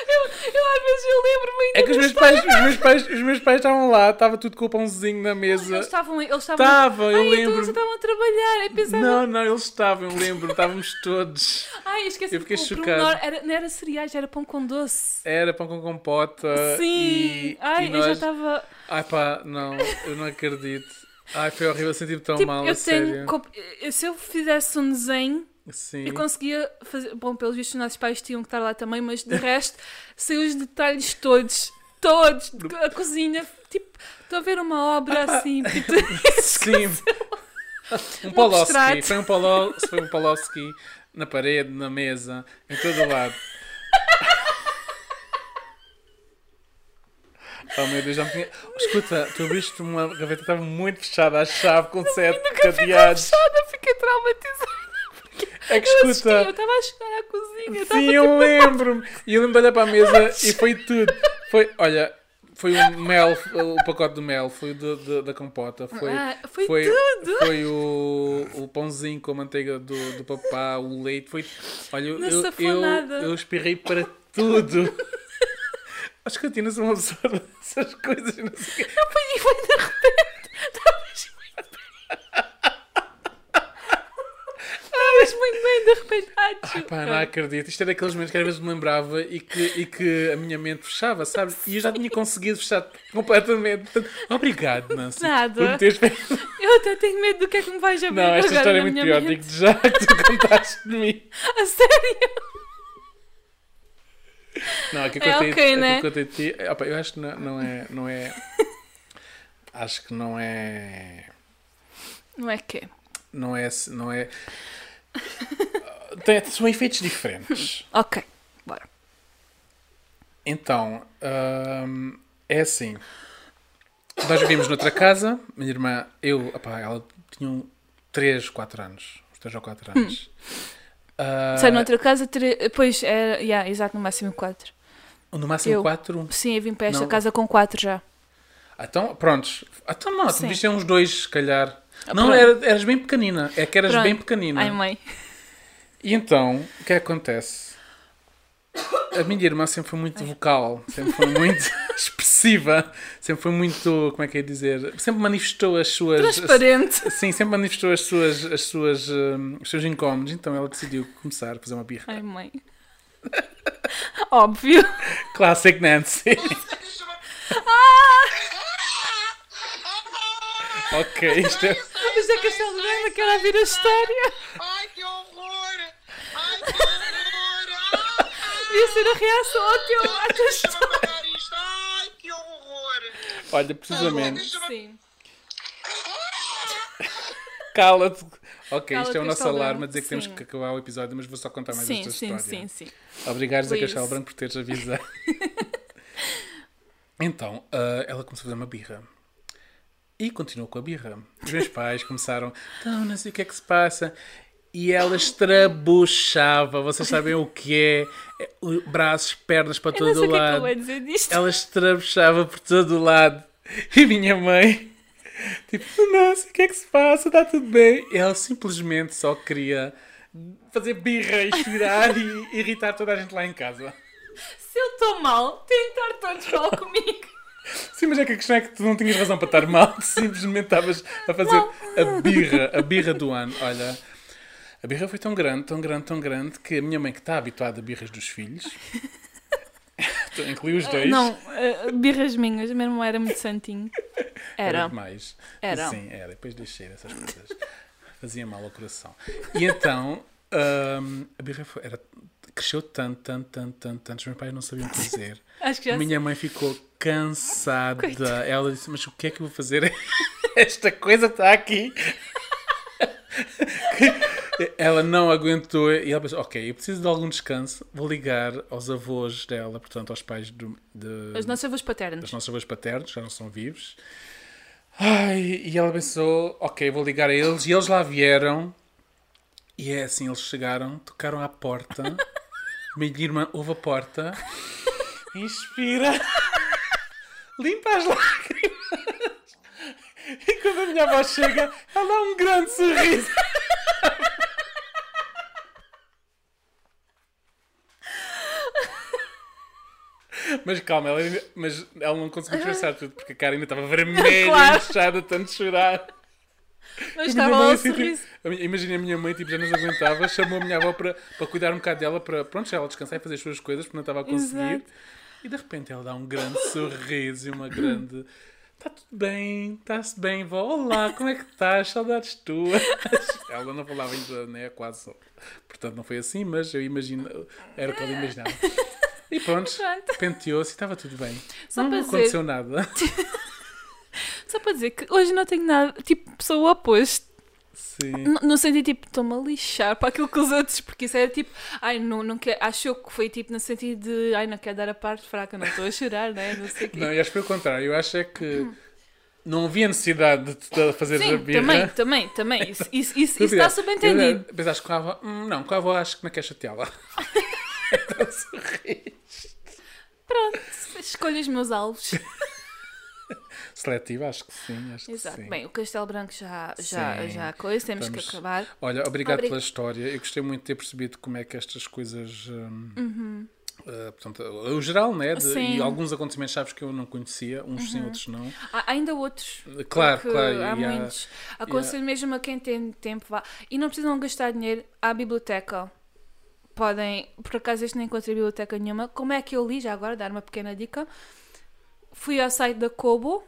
Eu, eu às vezes eu lembro-me ainda É que os meus pais, os meus pais, os meus pais estavam lá, estava tudo com o pãozinho na mesa. Eles estavam, eles estavam. Estava, eu Ai, então lembro. eles estavam a trabalhar. Eu pensava. Não, não, eles estavam, eu lembro, estávamos todos. Ai, esqueci Eu fiquei chocado. Era, não era cereais, era pão com doce. Era pão com compota. Sim! E, Ai, e eu já nós... estava. Ai pá, não, eu não acredito. Ai, foi horrível, senti-me tão Tipo, mal, eu a sério. tenho. cop- Se eu fizesse um desenho, Sim. eu conseguia fazer. Bom, pelos vistos, os nossos pais tinham que estar lá também, mas de resto, sei os detalhes todos. Todos. A cozinha. Tipo, estou a ver uma obra assim. tipo, Sim. Um Polowski. Foi um, Polo... foi um Polowski na parede, na mesa, em todo o lado. Oh meu Deus, já me tinha. Escuta, tu abriste uma gaveta que estava muito fechada à chave com sete cadeados. fechada, fiquei traumatizada. É que Eu assisti, eu escuta. estava a chegar à cozinha. eu Sim, eu lembro-me. E eu lembro de olhar para a mesa e foi tudo. Foi, olha, foi o mel, o pacote do mel, foi o da compota, foi, Ah, foi foi, tudo. foi o, o pãozinho com a manteiga do, do papá, o leite, foi. Olha, eu, eu, eu, eu espirrei para tudo. Acho que Tina são uma pessoa dessas coisas, não sei o quê. Não foi, e foi de repente. Estavas Bem, de repente. Ah, desculpa. pá, não acredito. Isto é daqueles momentos que às vezes me lembrava e que, e que a minha mente fechava, sabes? E eu já tinha conseguido fechar completamente. Portanto, obrigado, Nancy. Nada. Teres. Eu até tenho medo do que é que me vais abrir Não, esta história é muito pior. Digo-te já que tu contaste de mim. A sério? Não, aqui É contei, ok, aqui né? contei de ti. Opa, eu acho que não, não é. Não é acho que não é. Não é que Não é. Não é tem, são efeitos diferentes. Ok, bora. Então, hum, é assim. Nós vivíamos noutra casa, minha irmã, eu, opá, ela tinha 3, 4 anos. Uns 3 ou 4 anos. Ah, Sai noutra casa, tre... pois, era, yeah, exato, no máximo 4. no máximo eu. 4. Sim, eu vim para esta Não. casa com 4 já. Então, prontos. Então não, tu viste uns dois, se calhar. Ah, não, era, eras bem pequenina. É que eras Pronto. bem pequenina. Ai, mãe. E então, o que é que acontece? A minha irmã sempre foi muito vocal, sempre foi muito expressiva, sempre foi muito, como é que é dizer, sempre manifestou as suas... Transparente. Sim, sempre manifestou as suas, as suas, hum, os seus incómodos, então ela decidiu começar a fazer uma birra. Ai, mãe. Óbvio. Classic Nancy. ok, isto é... Mas é que esta Lorena quer ouvir a história. Ai, que horror! Ai, que horror! Devia ser a reação ao teu, à tua história. isto! Ai, que horror! Olha, precisamente, Deixa-me... Sim. cala-te. Ok, Cala-te isto é o nosso alarme Branco. a dizer que temos Sim. que acabar o episódio, mas vou só contar mais Sim, esta sim, história. sim, sim. Obrigado, Zé Please. Castelo Branco, por teres avisado. então, ah, ela começou a fazer uma birra. E continuou com a birra. Os meus pais começaram, então, não sei o que é que se passa. E ela estrabuchava, vocês sabem o que é, É, braços, pernas para Eu não todo sei o o que é que eu lado. vou dizer disto. Ela estrabuchava por todo o lado. E minha mãe, tipo, não sei o que é que se passa, está tudo bem. E ela simplesmente só queria fazer birra e chorar e irritar toda a gente lá em casa. Se eu estou mal, estar todos mal comigo. Sim, mas é que a questão é que tu não tinhas razão para estar mal, tu simplesmente estavas a fazer a birra, a birra do ano. Olha, a birra foi tão grande, tão grande, tão grande que a minha mãe, que está habituada a birras dos filhos, então, inclui os dois. Não, eh, birras minhas, meu irmão era muito santinho. Era. demais. Era. Sim, era. Depois deixei essas coisas. Fazia mal ao coração. E então, hum, a birra foi, era, cresceu tanto, tanto, tanto, tanto, tanto. Os meus pais não sabiam o que fazer. Acho que já A minha mãe ficou cansada. Ela disse: Mas o que é que eu vou fazer? Esta coisa está aqui. ela não aguentou e ela pensou: Ok, eu preciso de algum descanso. Vou ligar aos avós dela, portanto, aos pais do, de, Os nossos avós paternos. nossos avós paternos, já não são vivos. Ai, e ela pensou: Ok, vou ligar a eles. E eles lá vieram. E é assim: eles chegaram, tocaram à porta. Minha irmã ouve a porta. Inspira. Limpa as lágrimas. E quando a minha avó chega, ela dá um grande sorriso. Mas calma, ela, ainda- mas ela não conseguiu disfarçar tudo porque a cara ainda estava vermelha, Claro. inchada, tanto chorar. Mas estava lá o assim, tipo, sorriso. Imagina a minha mãe, tipo, já não aguentava, chamou a minha avó para, para cuidar um bocado dela, para pronto, ela descansar e fazer as suas coisas, porque não estava a conseguir. Exato. E de repente ela dá um grande sorriso e uma grande. Está tudo bem, está-se bem, vó. Olá, como é que estás? Saudades tuas. Ela não falava ainda, né? Quase só. Portanto, não foi assim, mas eu imagino. Era o que ela imaginava. E pronto, Pronto. penteou-se e estava tudo bem. Só não aconteceu nada. Só para dizer que hoje não tenho nada, tipo, sou o oposto. Sim. No, no sentido, tipo, estou-me a lixar para aquilo que os outros, porque isso era tipo, ai, não, não quer, achou que foi tipo no sentido de, ai, não quero dar a parte fraca, não estou a chorar, né? Não sei o quê. Não, e acho que foi o contrário. Eu acho é que não havia necessidade de fazer a Sim, birra. também, também, também. Isso, isso, isso, isso está subentendido. eu- Pensaste com a avó? Hum, não, com a avó acho que não quer chateá-la. então sorri. Pronto, escolho os meus alvos. Seletiva, acho que sim. Acho Exato. que sim. Bem, o Castelo Branco já, já, Sim. já coisa, temos Vamos- que acabar. Olha, obrigado Obri- pela história. Eu gostei muito de ter percebido como é que estas coisas. hum, eh, portanto, o geral, né? de- Uhum. Uhum. e alguns acontecimentos chaves que eu não conhecia, uns sim, outros não. Há ainda outros. Claro, porque claro, Há e há- muitos. Aconselho mesmo a quem tem tempo, vá. E não precisam gastar dinheiro à biblioteca. Podem, por acaso este nem encontrei biblioteca nenhuma. Como é que eu li? Já agora, dar uma pequena dica. Fui ao site da Kobo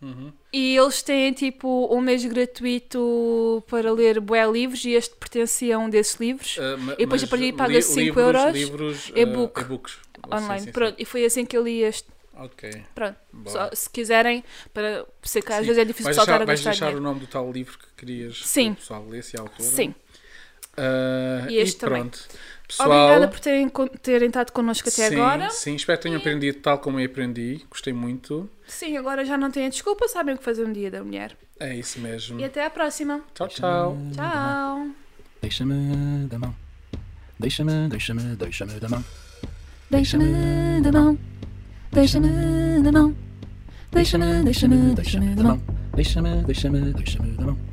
Uhum. e eles têm tipo um mês gratuito para ler bué livros e este pertencia a um desses livros. Ma- E depois a partir paga 5 livros- euros, livros, eh, e-book. e-books. online. Sim, sim, Pronto, e foi assim que eu li este. Ok. Pronto. Só, se quiserem, para sei que às vezes é difícil Vais saltar deixar, a vais deixar dinheiro. o nome do tal livro que querias Sim. que o pessoal lesse e a autora? Sim. Ah, E este também. pronto. Pessoal, Obrigada por terem, terem estado connosco até sim, agora. Sim, espero que tenham aprendido tal como eu aprendi. Gostei muito. Sim, agora já não têm desculpa, sabem o que fazer um dia da mulher. É isso mesmo. E até à próxima. Tchau, tchau. Tchau. Deixa-me da mão. Deixa-me, deixa-me, deixa-me da mão. Deixa-me da mão. Deixa-me da mão. Deixa-me, deixa-me, deixa-me da mão. Deixa-me, deixa-me, deixa-me da mão.